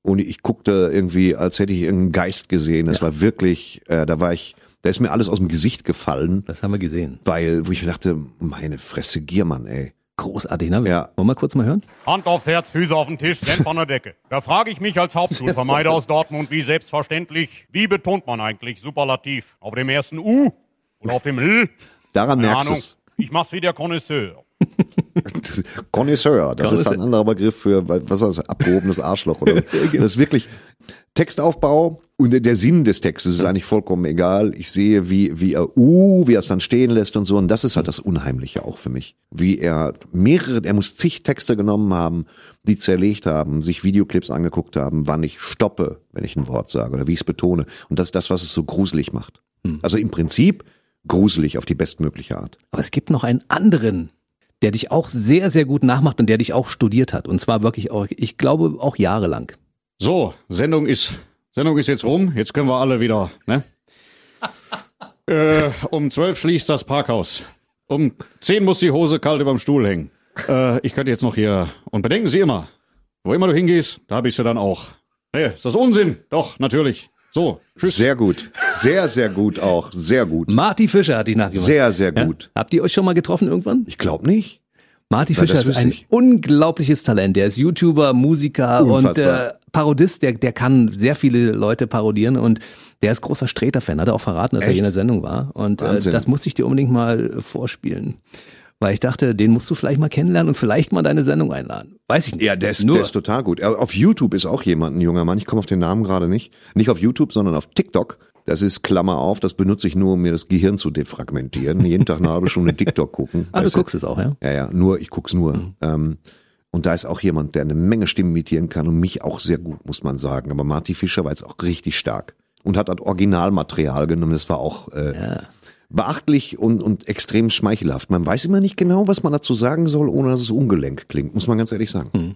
und ich guckte irgendwie, als hätte ich irgendeinen Geist gesehen. Es war wirklich, äh, da war ich, da ist mir alles aus dem Gesicht gefallen, Das haben wir gesehen. weil, wo ich mir dachte, meine Fresse Giermann, ey. Großartig, ne? Ja. Wollen wir kurz mal hören? Hand aufs Herz, Füße auf den Tisch, Senf an der Decke. Da frage ich mich als Hauptschulvermeider aus Dortmund, wie selbstverständlich, wie betont man eigentlich Superlativ? Auf dem ersten U oder auf dem L? Daran Keine merkst du Ahnung. es. Ich mach's wie der Connoisseur. Connoisseur, das ist ein anderer Begriff für, was ist das, abgehobenes Arschloch oder so. Das ist wirklich Textaufbau und der- der Sinn des Textes ist eigentlich vollkommen egal. Ich sehe, wie, wie er, uh, wie er es dann stehen lässt und so und das ist halt das Unheimliche auch für mich. Wie er mehrere, er muss zig Texte genommen haben, die zerlegt haben, sich Videoclips angeguckt haben, wann ich stoppe, wenn ich ein Wort sage oder wie ich es betone. Und das ist das, was es so gruselig macht. Also im Prinzip gruselig auf die bestmögliche Art. Aber es gibt noch einen anderen, der dich auch sehr, sehr gut nachmacht und der dich auch studiert hat. Und zwar wirklich auch, ich glaube, auch jahrelang. So, Sendung ist, Sendung ist jetzt rum. Jetzt können wir alle wieder, ne? äh, um zwölf schließt das Parkhaus. Um zehn muss die Hose kalt überm Stuhl hängen. Äh, ich könnte jetzt noch hier. Und bedenken Sie immer, wo immer du hingehst, da bist du dann auch. Nee, ist das Unsinn? Doch, natürlich. So, tschüss. Sehr gut. Sehr, sehr gut auch. Sehr gut. Marty Fischer hat dich nachgemacht. Sehr, sehr Ja? gut. Habt ihr euch schon mal getroffen irgendwann? Ich glaube nicht. Marty Fischer ist ein ich. unglaubliches Talent. Der ist YouTuber, Musiker und Unfassbar. äh, Parodist. Der, der kann sehr viele Leute parodieren und der ist großer Sträter-Fan. Hat er auch verraten, dass er Echt? hier in der Sendung war. Und äh, das musste ich dir unbedingt mal vorspielen. Weil ich dachte, den musst du vielleicht mal kennenlernen und vielleicht mal deine Sendung einladen. Weiß ich nicht. Ja, der ist, Nur, der ist total gut. Er- Auf YouTube ist auch jemand, ein junger Mann. Ich komme auf den Namen gerade nicht. Nicht auf YouTube, sondern auf TikTok. Das ist Klammer auf. Das benutze ich nur, um mir das Gehirn zu defragmentieren. Jeden Tag eine halbe Stunde TikTok gucken. ah, du guckst es auch, ja? Ja, ja, nur, ich guck's nur. Ähm, und da ist auch jemand, der eine Menge Stimmen imitieren kann und mich auch sehr gut, muss man sagen. Aber Marty Fischer war jetzt auch richtig stark und hat das Originalmaterial genommen. Das war auch äh, Ja. Beachtlich und, und extrem schmeichelhaft. Man weiß immer nicht genau, was man dazu sagen soll, ohne dass es ungelenk klingt, muss man ganz ehrlich sagen.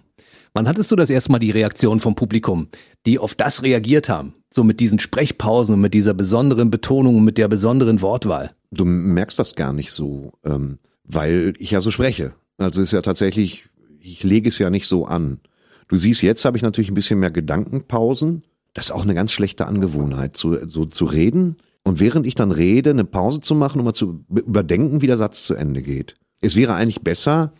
Wann hattest du das erste Mal die Reaktion vom Publikum, die auf das reagiert haben? So mit diesen Sprechpausen und mit dieser besonderen Betonung und mit der besonderen Wortwahl. Du merkst das gar nicht so, ähm, weil ich ja so spreche. Also es ist ja tatsächlich, ich lege es ja nicht so an. Du siehst, jetzt habe ich natürlich ein bisschen mehr Gedankenpausen. Das ist auch eine ganz schlechte Angewohnheit, zu, so zu reden und während ich dann rede, eine Pause zu machen, um mal zu be- überdenken, wie der Satz zu Ende geht. Es wäre eigentlich besser,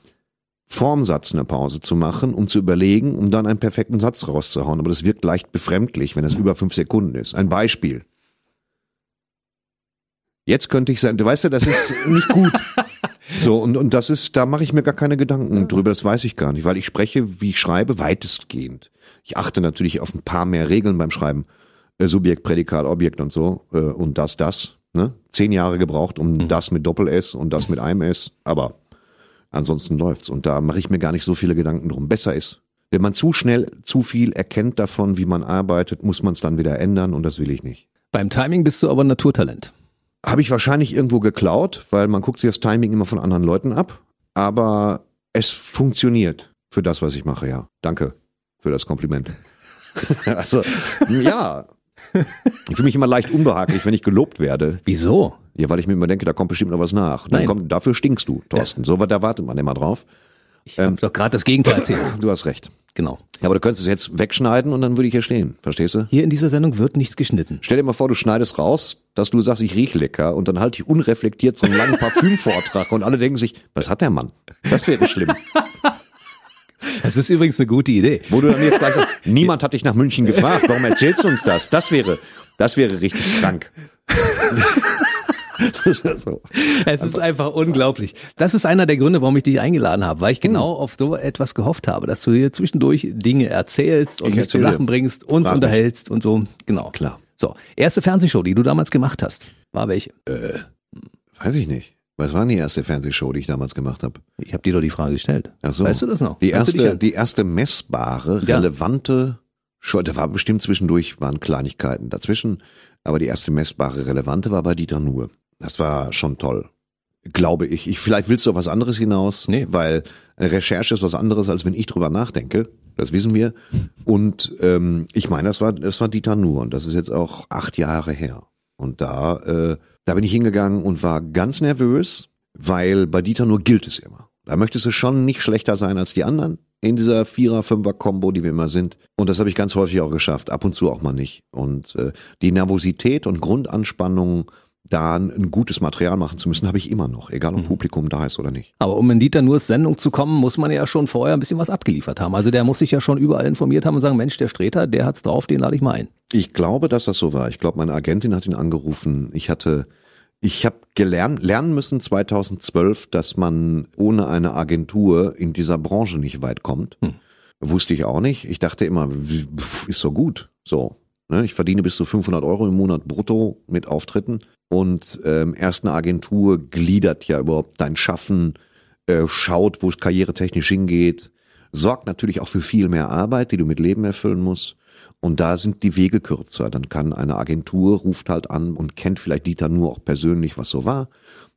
vorm Satz eine Pause zu machen, um zu überlegen, um dann einen perfekten Satz rauszuhauen. Aber das wirkt leicht befremdlich, wenn es über fünf Sekunden ist. Ein Beispiel. Jetzt könnte ich sagen, du weißt ja, das ist nicht gut. So, und, und das ist, da mache ich mir gar keine Gedanken drüber, das weiß ich gar nicht, weil ich spreche, wie ich schreibe, weitestgehend. Ich achte natürlich auf ein paar mehr Regeln beim Schreiben. Äh, Subjekt, Prädikat, Objekt und so. Äh, und das, das. Ne? Zehn Jahre gebraucht, um das mit Doppel-S und das mit einem S. Aber ansonsten läuft's. Und da mache ich mir gar nicht so viele Gedanken drum. Besser ist. Wenn man zu schnell zu viel erkennt davon, wie man arbeitet, muss man es dann wieder ändern und das will ich nicht. Beim Timing bist du aber ein Naturtalent. Habe ich wahrscheinlich irgendwo geklaut, weil man guckt sich das Timing immer von anderen Leuten ab. Aber es funktioniert für das, was ich mache, ja. Danke für das Kompliment. also, ja. Ich fühle mich immer leicht unbehaglich, wenn ich gelobt werde. Wieso? Ja, weil ich mir immer denke, da kommt bestimmt noch was nach. Dann Nein. kommt, dafür stinkst du, Thorsten. So, da wartet man immer drauf. Ich habe doch gerade das Gegenteil erzählt. Du hast recht. Genau. Ja, aber du könntest es jetzt wegschneiden und dann würde ich hier stehen. Verstehst du? Hier in dieser Sendung wird nichts geschnitten. Stell dir mal vor, du schneidest raus, dass du sagst, ich riech lecker und dann halte ich unreflektiert so einen langen Parfümvortrag und alle denken sich, was hat der Mann? Das wäre schlimm. Das ist übrigens eine gute Idee. Wo du dann jetzt gleich sagst, niemand hat dich nach München gefragt, warum erzählst du uns das? Das wäre, das wäre richtig krank. so. Es ist einfach unglaublich. Das ist einer der Gründe, warum ich dich eingeladen habe, weil ich genau auf so etwas gehofft habe, dass du hier zwischendurch Dinge erzählst und Ich mich zum erzähle. Lachen bringst, uns Frag mich. unterhältst und so. Genau. Klar. So, erste Fernsehshow, die du damals gemacht hast, war welche? Weiß ich nicht. Was war denn die erste Fernsehshow, die ich damals gemacht habe? Ich habe dir doch die Frage gestellt. Ach so. Weißt du das noch? Die dich erste, die erste messbare, Ja. relevante Show, da war bestimmt zwischendurch, waren Kleinigkeiten dazwischen, aber die erste messbare, relevante war bei Dieter Nuhr. Das war schon toll. Glaube ich. ich. Vielleicht willst du auf was anderes hinaus, Nee. weil Recherche ist was anderes, als wenn ich drüber nachdenke. Das wissen wir. Und ähm, ich meine, das war, das war Dieter Nuhr und das ist jetzt auch acht Jahre her. Und da, äh, da bin ich hingegangen und war ganz nervös, weil bei Dieter Nuhr gilt es immer. Da möchtest du schon nicht schlechter sein als die anderen in dieser Vierer-, Fünfer-Kombo, die wir immer sind. Und das habe ich ganz häufig auch geschafft, ab und zu auch mal nicht. Und äh, die Nervosität und Grundanspannung, da ein, gutes Material machen zu müssen, habe ich immer noch, egal ob Publikum da ist oder nicht. Aber um in Dieter Nuhrs Sendung zu kommen, muss man ja schon vorher ein bisschen was abgeliefert haben. Also der muss sich ja schon überall informiert haben und sagen, Mensch, der Streter, der hat's drauf, den lade ich mal ein. Ich glaube, dass das so war. Ich glaube, meine Agentin hat ihn angerufen. Ich hatte, ich habe gelernt, lernen müssen 2012, dass man ohne eine Agentur in dieser Branche nicht weit kommt. Wusste ich auch nicht. Ich dachte immer, ist so gut. So. Ne? Ich verdiene bis zu 500 Euro im Monat brutto mit Auftritten. Und ähm, erst eine Agentur gliedert ja überhaupt dein Schaffen, äh, schaut, wo es karrieretechnisch hingeht, sorgt natürlich auch für viel mehr Arbeit, die du mit Leben erfüllen musst. Und da sind die Wege kürzer. Dann kann eine Agentur, ruft halt an und kennt vielleicht Dieter nur auch persönlich, was so war.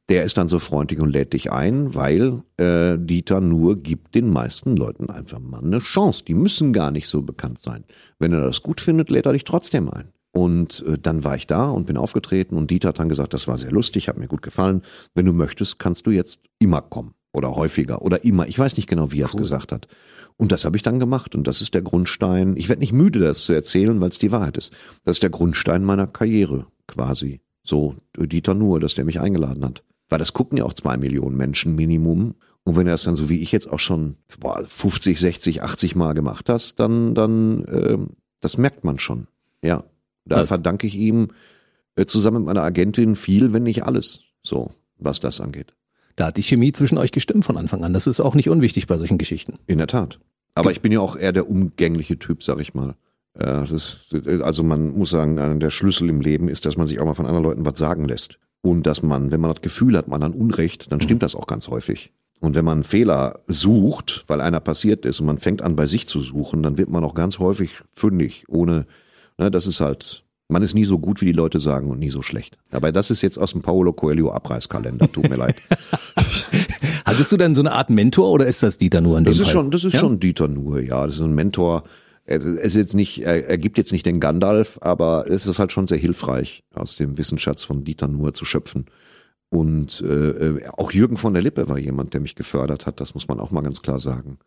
Der ist dann so freundlich und lädt dich ein, weil äh, Dieter nur gibt den meisten Leuten einfach mal eine Chance. Die müssen gar nicht so bekannt sein. Wenn er das gut findet, lädt er dich trotzdem ein. Und äh, dann war ich da und bin aufgetreten und Dieter hat dann gesagt, das war sehr lustig, hat mir gut gefallen. Wenn du möchtest, kannst du jetzt immer kommen oder häufiger oder immer. Ich weiß nicht genau, wie er es gesagt hat. Und das habe ich dann gemacht und das ist der Grundstein. Ich werde nicht müde, das zu erzählen, weil es die Wahrheit ist. Das ist der Grundstein meiner Karriere quasi. So Dieter Nuhr, dass der mich eingeladen hat. Weil das gucken ja auch zwei Millionen Menschen Minimum. Und wenn du das dann so wie ich jetzt auch schon boah, 50, 60, 80 Mal gemacht hast, dann, dann, äh, das merkt man schon. Ja. Da Also- verdanke ich ihm äh, zusammen mit meiner Agentin viel, wenn nicht alles. So, was das angeht. Da hat die Chemie zwischen euch gestimmt von Anfang an. Das ist auch nicht unwichtig bei solchen Geschichten. In der Tat. Aber ich bin ja auch eher der umgängliche Typ, sag ich mal. Äh, Das ist, also man muss sagen, einer der Schlüssel im Leben ist, dass man sich auch mal von anderen Leuten was sagen lässt. Und dass man, wenn man das Gefühl hat, man hat Unrecht, dann stimmt das auch ganz häufig. Und wenn man einen Fehler sucht, weil einer passiert ist und man fängt an bei sich zu suchen, dann wird man auch ganz häufig fündig, ohne, ne, das ist halt, man ist nie so gut, wie die Leute sagen und nie so schlecht. Aber das ist jetzt aus dem Paulo Coelho Abreißkalender, tut mir leid. Hattest du denn so eine Art Mentor oder ist das Dieter nur in dem Das ist Fall? schon, das ist Ja? schon Dieter Nuhr, ja. Das ist ein Mentor. Er ist jetzt nicht, er, er gibt jetzt nicht den Gandalf, aber es ist halt schon sehr hilfreich, aus dem Wissensschatz von Dieter Nuhr zu schöpfen. Und äh, äh, auch Jürgen von der Lippe war jemand, der mich gefördert hat, das muss man auch mal ganz klar sagen.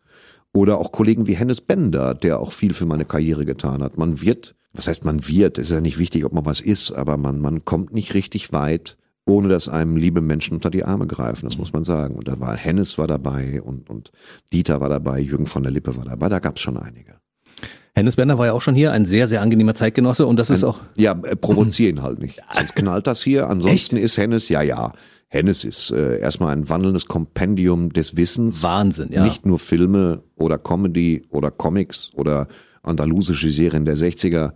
Oder auch Kollegen wie Hennes Bender, der auch viel für meine Karriere getan hat. Man wird, was heißt man wird, ist ja nicht wichtig, ob man was ist, aber man, man kommt nicht richtig weit, ohne dass einem liebe Menschen unter die Arme greifen, das muss man sagen. Und da war Hennes war dabei und, und Dieter war dabei, Jürgen von der Lippe war dabei, da gab's schon einige. Hennes Bender war ja auch schon hier, ein sehr, sehr angenehmer Zeitgenosse und das ist auch, Ja, äh, provozier ihn halt nicht. Sonst knallt das hier. Ansonsten ist Hennes, ja, ja. Hennes ist äh, erstmal ein wandelndes Kompendium des Wissens. Wahnsinn, ja. Nicht nur Filme oder Comedy oder Comics oder andalusische Serien der 60er.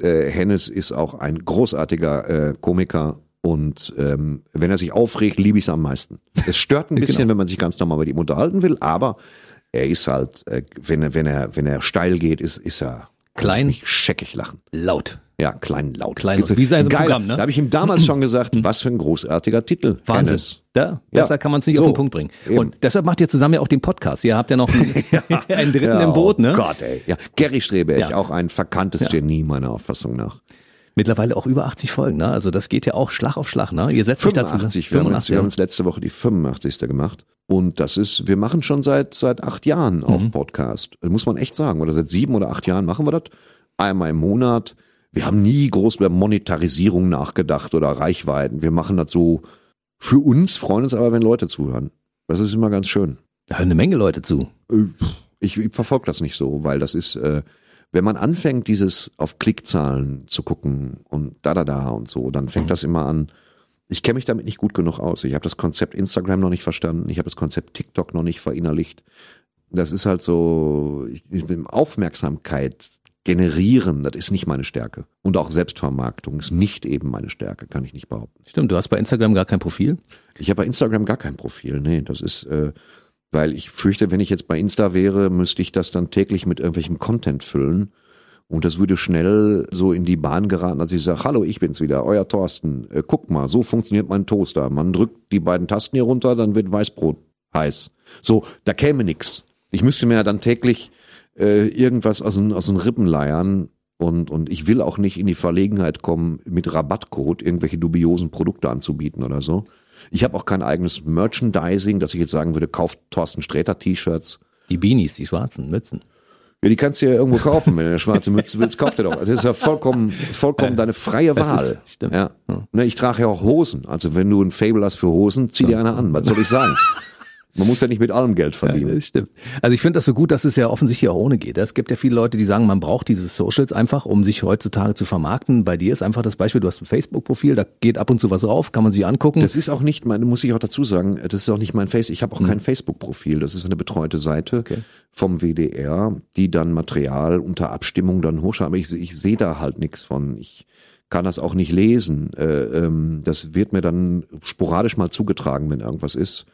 Äh, Hennes ist auch ein großartiger äh, Komiker und ähm, wenn er sich aufregt, liebe ich es am meisten. Es stört ein bisschen, wenn man sich ganz normal mit ihm unterhalten will, aber er ist halt, äh, wenn er, wenn er, wenn er steil geht, ist, ist er Klein. scheckig lachen. laut. Ja, klein laut. Klein laut. Wie sein Geil. Programm, ne? Da habe ich ihm damals schon gesagt, was für ein großartiger Titel. Wahnsinn. Da, besser Ja. kann man es nicht So. auf den Punkt bringen. Eben. Und deshalb macht ihr zusammen ja auch den Podcast. Ihr habt ja noch einen, einen dritten im Boot, ne? Oh Gott, ey. Ja, Gary Strebeck, Ja. auch ein verkanntes Genie meiner Auffassung nach. Mittlerweile auch über 80 Folgen, ne? Also das geht ja auch Schlag auf Schlag, ne? Ihr setzt euch da zusammen. 85, wir, haben uns, wir haben 85, uns letzte Woche die 85. gemacht. Und das ist, wir machen schon seit, seit acht Jahren auch Mhm. Podcast. Das muss man echt sagen. Oder seit sieben oder acht Jahren machen wir das. Einmal im Monat. Wir haben nie groß über Monetarisierung nachgedacht oder Reichweiten. Wir machen das so für uns, freuen uns aber, wenn Leute zuhören. Das ist immer ganz schön. Da hören eine Menge Leute zu. Äh, Ich, ich verfolge das nicht so, weil das ist, äh, wenn man anfängt, dieses auf Klickzahlen zu gucken und da da da und so, dann fängt das immer an. Ich kenne mich damit nicht gut genug aus. Ich habe das Konzept Instagram noch nicht verstanden. Ich habe das Konzept TikTok noch nicht verinnerlicht. Das ist halt so, ich, bin Aufmerksamkeit generieren, das ist nicht meine Stärke. Und auch Selbstvermarktung ist nicht eben meine Stärke, kann ich nicht behaupten. Stimmt, du hast bei Instagram gar kein Profil. Ich habe bei Instagram gar kein Profil. Nee, das ist, äh, weil ich fürchte, wenn ich jetzt bei Insta wäre, müsste ich das dann täglich mit irgendwelchem Content füllen. Und das würde schnell so in die Bahn geraten, dass ich sage, hallo, ich bin's wieder, euer Thorsten. Äh, guck mal, so funktioniert mein Toaster. Man drückt die beiden Tasten hier runter, dann wird Weißbrot heiß. So, da käme nix. Ich müsste mir ja dann täglich äh, irgendwas aus den, aus den Rippen leiern. Und, und ich will auch nicht in die Verlegenheit kommen, mit Rabattcode irgendwelche dubiosen Produkte anzubieten oder so. Ich habe auch kein eigenes Merchandising, dass ich jetzt sagen würde, kauft Thorsten Sträter T-Shirts. Die Beanies, die schwarzen Mützen. Ja, die kannst du ja irgendwo kaufen, wenn du eine schwarze Mütze willst, kauf dir doch. Das ist ja vollkommen, vollkommen deine freie Das Wahl. ist- stimmt. Ja. Ne, ich trage ja auch Hosen. Also wenn du ein Fable hast für Hosen, zieh dir eine an. Was soll ich sagen? Man muss ja nicht mit allem Geld Ja, verdienen. das stimmt. Also ich finde das so gut, dass es ja offensichtlich auch ohne geht. Es gibt ja viele Leute, die sagen, man braucht diese Socials einfach, um sich heutzutage zu vermarkten. Bei dir ist einfach das Beispiel, du hast ein Facebook-Profil, da geht ab und zu was rauf, kann man sich angucken. Das ist auch nicht mein, muss ich auch dazu sagen, das ist auch nicht mein Face. Ich habe auch Mhm. kein Facebook-Profil. Das ist eine betreute Seite vom WDR, die dann Material unter Abstimmung dann hochschaut. Aber ich, ich sehe da halt nichts von. Ich kann das auch nicht lesen. Äh, ähm, das wird mir dann sporadisch mal zugetragen, wenn irgendwas ist.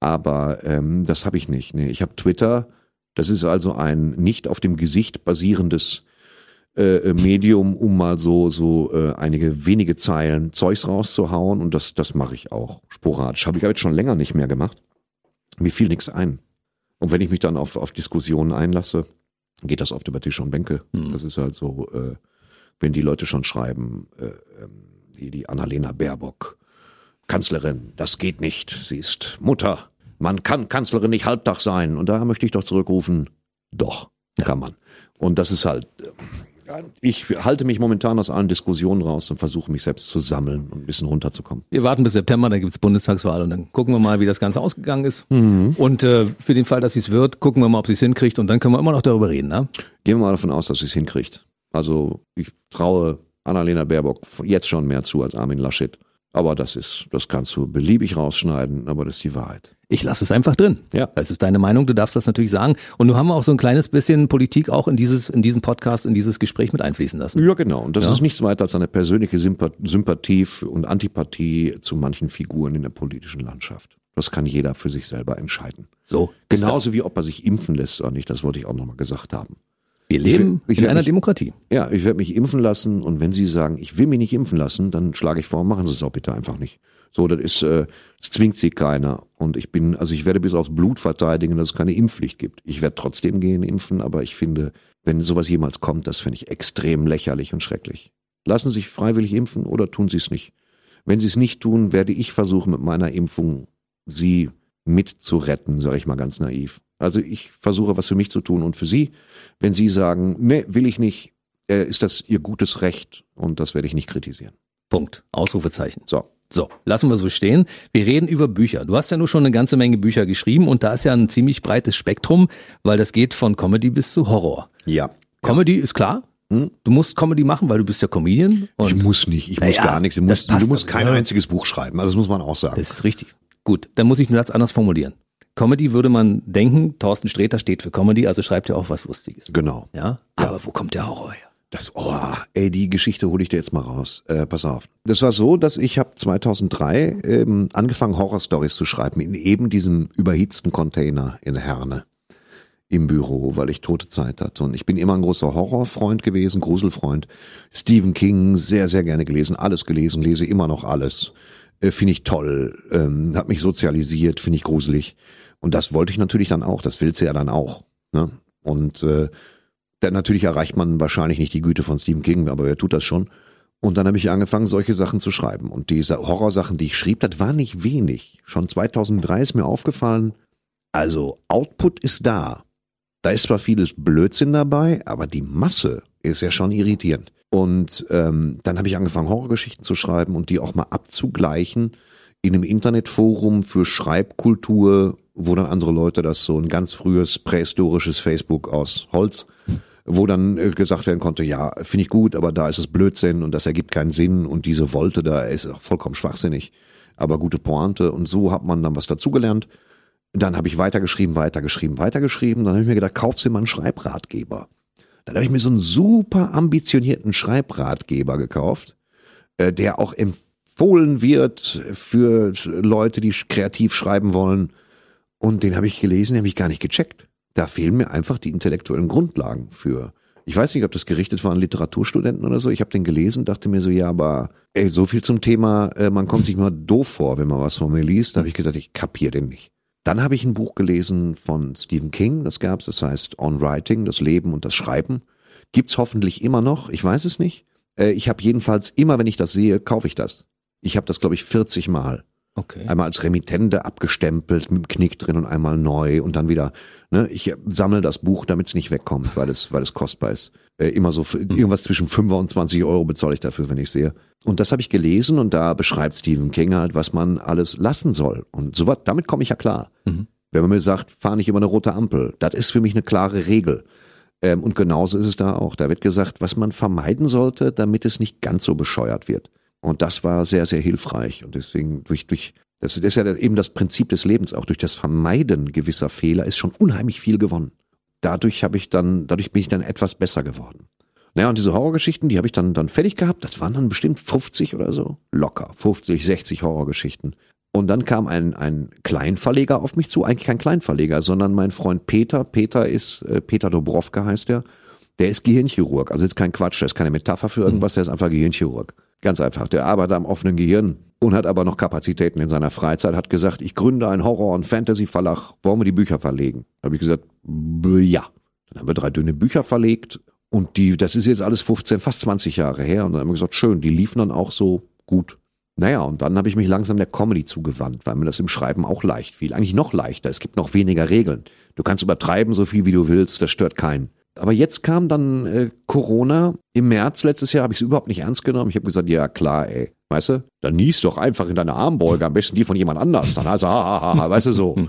Aber ähm, das habe ich nicht. Nee, ich habe Twitter. Das ist also ein nicht auf dem Gesicht basierendes äh, Medium, um mal so so äh, einige wenige Zeilen Zeugs rauszuhauen und das das mache ich auch sporadisch. Habe ich aber jetzt schon länger nicht mehr gemacht. Mir fiel nichts ein. Und wenn ich mich dann auf auf Diskussionen einlasse, geht das oft über Tisch und Bänke. Das ist halt so, äh, wenn die Leute schon schreiben, äh, ähm, wie die Annalena Baerbock, Kanzlerin, das geht nicht. Sie ist Mutter. Man kann Kanzlerin nicht halbtag sein. Und da möchte ich doch zurückrufen, doch, kann man. Und das ist halt, äh, ich halte mich momentan aus allen Diskussionen raus und versuche mich selbst zu sammeln und ein bisschen runterzukommen. Wir warten bis September, dann gibt's Bundestagswahl und dann gucken wir mal, wie das Ganze ausgegangen ist. Und äh, für den Fall, dass sie es wird, gucken wir mal, ob sie es hinkriegt und dann können wir immer noch darüber reden. Ne? Gehen wir mal davon aus, dass sie es hinkriegt. Also ich traue Annalena Baerbock jetzt schon mehr zu als Armin Laschet. Aber das ist, das kannst du beliebig rausschneiden, aber das ist die Wahrheit. Ich lasse es einfach drin. Ja. Das ist deine Meinung, du darfst das natürlich sagen. Und nun haben wir auch so ein kleines bisschen Politik auch in dieses, in diesen Podcast, in dieses Gespräch mit einfließen lassen. Ja, genau. Und das Ja. ist nichts weiter als eine persönliche Sympa- Sympathie und Antipathie zu manchen Figuren in der politischen Landschaft. Das kann jeder für sich selber entscheiden. So. Genauso wie ob er sich impfen lässt oder nicht. Das wollte ich auch nochmal gesagt haben. Wir leben ich in werd einer mich- Demokratie. Ja, ich werde mich impfen lassen und wenn Sie sagen, ich will mich nicht impfen lassen, dann schlage ich vor, machen Sie es auch bitte einfach nicht. So, das ist, äh, es zwingt Sie keiner. Und ich bin, also ich werde bis aufs Blut verteidigen, dass es keine Impfpflicht gibt. Ich werde trotzdem gehen impfen, aber ich finde, wenn sowas jemals kommt, das finde ich extrem lächerlich und schrecklich. Lassen Sie sich freiwillig impfen oder tun Sie es nicht. Wenn Sie es nicht tun, werde ich versuchen, mit meiner Impfung Sie mitzuretten, sage ich mal ganz naiv. Also ich versuche, was für mich zu tun und für Sie. Wenn Sie sagen, nee, will ich nicht, äh, ist das Ihr gutes Recht und das werde ich nicht kritisieren. Punkt. Ausrufezeichen. So. So, lassen wir so stehen. Wir reden über Bücher. Du hast ja nur schon eine ganze Menge Bücher geschrieben und da ist ja ein ziemlich breites Spektrum, weil das geht von Comedy bis zu Horror. Ja. Comedy ist klar. Hm? Du musst Comedy machen, weil du bist ja Comedian. Ich muss nicht, ich muss Naja, gar nichts. Du musst, du musst kein ja. einziges Buch schreiben, also das muss man auch sagen. Das ist richtig. Gut, dann muss ich den Satz anders formulieren. Comedy würde man denken, Thorsten Sträter steht für Comedy, also schreibt er auch was Lustiges. Genau. Ja? Aber wo kommt der Horror her? Das, oh, ey, die Geschichte hole ich dir jetzt mal raus. Äh, pass auf. Das war so, dass ich habe 2003 ähm, angefangen, Horrorstories zu schreiben in eben diesem überhitzten Container in Herne im Büro, weil ich tote Zeit hatte. Und ich bin immer ein großer Horrorfreund gewesen, Gruselfreund. Stephen King, sehr, sehr gerne gelesen, alles gelesen, lese immer noch alles. Äh, finde ich toll, ähm, hat mich sozialisiert, finde ich gruselig. Und das wollte ich natürlich dann auch, das willst du ja dann auch. Ne? Und äh, dann natürlich erreicht man wahrscheinlich nicht die Güte von Stephen King, aber er tut das schon. Und dann habe ich angefangen, solche Sachen zu schreiben. Und diese Horrorsachen, die ich schrieb, das war nicht wenig. Schon 2003 ist mir aufgefallen, also Output ist da. Da ist zwar vieles Blödsinn dabei, aber die Masse ist ja schon irritierend. Und ähm, dann habe ich angefangen, Horrorgeschichten zu schreiben und die auch mal abzugleichen in einem Internetforum für Schreibkultur, wo dann andere Leute das so ein ganz frühes prähistorisches Facebook aus Holz, wo dann äh, gesagt werden konnte, ja, finde ich gut, aber da ist es Blödsinn und das ergibt keinen Sinn und diese Wolte da ist auch vollkommen schwachsinnig, aber gute Pointe und so hat man dann was dazugelernt. Dann habe ich weitergeschrieben, weitergeschrieben, weitergeschrieben. Dann habe ich mir gedacht, kaufst du mal einen Schreibratgeber. Dann habe ich mir so einen super ambitionierten Schreibratgeber gekauft, äh, der auch empfohlen wird für Leute, die kreativ schreiben wollen. Und den habe ich gelesen, den habe ich gar nicht gecheckt. Da fehlen mir einfach die intellektuellen Grundlagen für. Ich weiß nicht, ob das gerichtet war an Literaturstudenten oder so. Ich habe den gelesen, dachte mir so, ja, aber ey, so viel zum Thema, äh, man kommt sich mal doof vor, wenn man was von mir liest. Da habe ich gedacht, ich kapier den nicht. Dann habe ich ein Buch gelesen von Stephen King, das gab's, das heißt On Writing, das Leben und das Schreiben. Gibt's hoffentlich immer noch, ich weiß es nicht. Äh, ich habe jedenfalls immer, wenn ich das sehe, kaufe ich das. Ich habe das, glaube ich, 40 Mal. Okay. Einmal als Remittende abgestempelt mit dem Knick drin und einmal neu und dann wieder. Ne, ich sammle das Buch, damit es nicht wegkommt, weil es, weil es kostbar ist. Äh, immer so für, irgendwas zwischen 5 und 20 Euro bezahle ich dafür, wenn ich sehe. Und das habe ich gelesen und da beschreibt Stephen King halt, was man alles lassen soll. Und so was, damit komme ich ja klar. Wenn man mir sagt, fahr nicht über eine rote Ampel, das ist für mich eine klare Regel. Ähm, und genauso ist es da auch. Da wird gesagt, was man vermeiden sollte, damit es nicht ganz so bescheuert wird. Und das war sehr, sehr hilfreich. Und deswegen durch, durch, das ist ja eben das Prinzip des Lebens, auch durch das Vermeiden gewisser Fehler ist schon unheimlich viel gewonnen. Dadurch habe ich dann, dadurch bin ich dann etwas besser geworden. Naja, und diese Horrorgeschichten, die habe ich dann, dann fertig gehabt. Das waren dann bestimmt 50 oder so. Locker. 50, 60 Horrorgeschichten. Und dann kam ein, ein Kleinverleger auf mich zu, eigentlich kein Kleinverleger, sondern mein Freund Peter. Peter ist, äh, Peter Dobrowka heißt er. Der ist Gehirnchirurg. Also jetzt kein Quatsch, das ist keine Metapher für irgendwas, der ist einfach Gehirnchirurg. Ganz einfach. Der arbeitet am offenen Gehirn und hat aber noch Kapazitäten in seiner Freizeit, hat gesagt, ich gründe einen Horror- und Fantasy-Verlag, wollen wir die Bücher verlegen? Habe ich gesagt, ja. Dann haben wir drei dünne Bücher verlegt und die, das ist jetzt alles 15, fast 20 Jahre her und dann haben wir gesagt, schön, die liefen dann auch so gut. Naja, und dann habe ich mich langsam der Comedy zugewandt, weil mir das im Schreiben auch leicht fiel. Eigentlich noch leichter. Es gibt noch weniger Regeln. Du kannst übertreiben, so viel wie du willst, das stört keinen. Aber jetzt kam dann äh, Corona. Im März letztes Jahr habe ich es überhaupt nicht ernst genommen. Ich habe gesagt, ja klar, ey, weißt du, dann nies doch einfach in deine Armbeuge, am besten die von jemand anders. Dann also, ha, ha, ha, ha, weißt du so.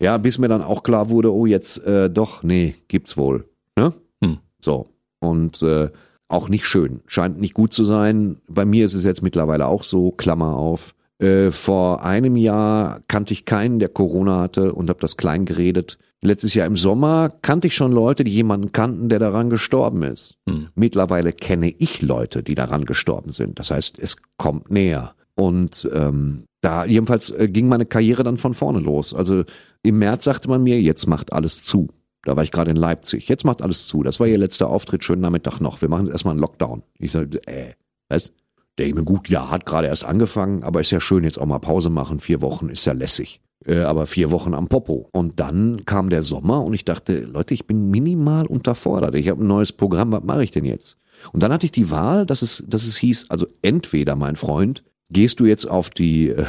Ja, bis mir dann auch klar wurde, oh jetzt äh, doch, nee, gibt's wohl. Ne? Hm. So. Und äh, auch nicht schön. Scheint nicht gut zu sein. Bei mir ist es jetzt mittlerweile auch so, Klammer auf. Äh, vor einem Jahr kannte ich keinen, der Corona hatte und habe das klein geredet. Letztes Jahr im Sommer kannte ich schon Leute, die jemanden kannten, der daran gestorben ist. Hm. Mittlerweile kenne ich Leute, die daran gestorben sind. Das heißt, es kommt näher. Und ähm, da jedenfalls äh, ging meine Karriere dann von vorne los. Also im März sagte man mir, jetzt macht alles zu. Da war ich gerade in Leipzig. Jetzt macht alles zu. Das war ihr letzter Auftritt, schönen Nachmittag noch. Wir machen jetzt erstmal einen Lockdown. Ich sagte, äh, was? Der mir gut, ja, hat gerade erst angefangen, aber ist ja schön, jetzt auch mal Pause machen. Vier Wochen ist ja lässig. Äh, aber vier Wochen am Popo. Und dann kam der Sommer und ich dachte, Leute, ich bin minimal unterfordert. Ich habe ein neues Programm, was mache ich denn jetzt? Und dann hatte ich die Wahl, dass es, dass es hieß, also entweder, mein Freund, gehst du jetzt auf die äh,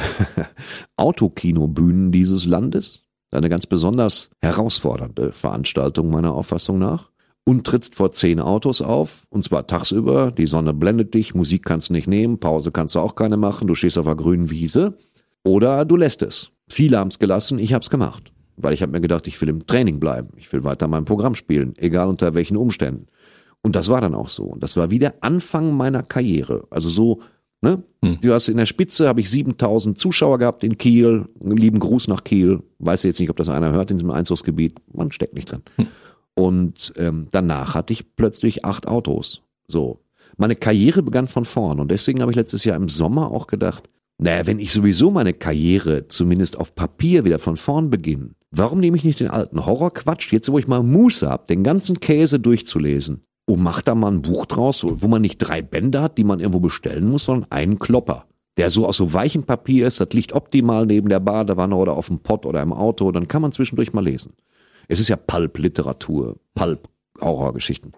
Autokinobühnen dieses Landes, eine ganz besonders herausfordernde Veranstaltung meiner Auffassung nach, und trittst vor zehn Autos auf, und zwar tagsüber, die Sonne blendet dich, Musik kannst du nicht nehmen, Pause kannst du auch keine machen, du stehst auf der grünen Wiese, oder du lässt es. Viele haben es gelassen, ich habe es gemacht, weil ich habe mir gedacht, ich will im Training bleiben, ich will weiter mein Programm spielen, egal unter welchen Umständen. Und das war dann auch so. Und das war wie der Anfang meiner Karriere. Also so, ne? Hm. Du hast in der Spitze habe ich 7000 Zuschauer gehabt in Kiel. Einen lieben Gruß nach Kiel. Weiß jetzt nicht, ob das einer hört in diesem Einzugsgebiet. Man steckt nicht drin. Und ähm, danach hatte ich plötzlich acht Autos. So. Meine Karriere begann von vorn. Und deswegen habe ich letztes Jahr im Sommer auch gedacht, naja, wenn ich sowieso meine Karriere zumindest auf Papier wieder von vorn beginne, warum nehme ich nicht den alten Horrorquatsch, jetzt wo ich mal Muße habe, den ganzen Käse durchzulesen und mach da mal ein Buch draus, wo man nicht drei Bände hat, die man irgendwo bestellen muss, sondern einen Klopper, der so aus so weichem Papier ist, das liegt optimal neben der Badewanne oder auf dem Pott oder im Auto, dann kann man zwischendurch mal lesen. Es ist ja Pulp-Literatur, Pulp-Horrorgeschichten.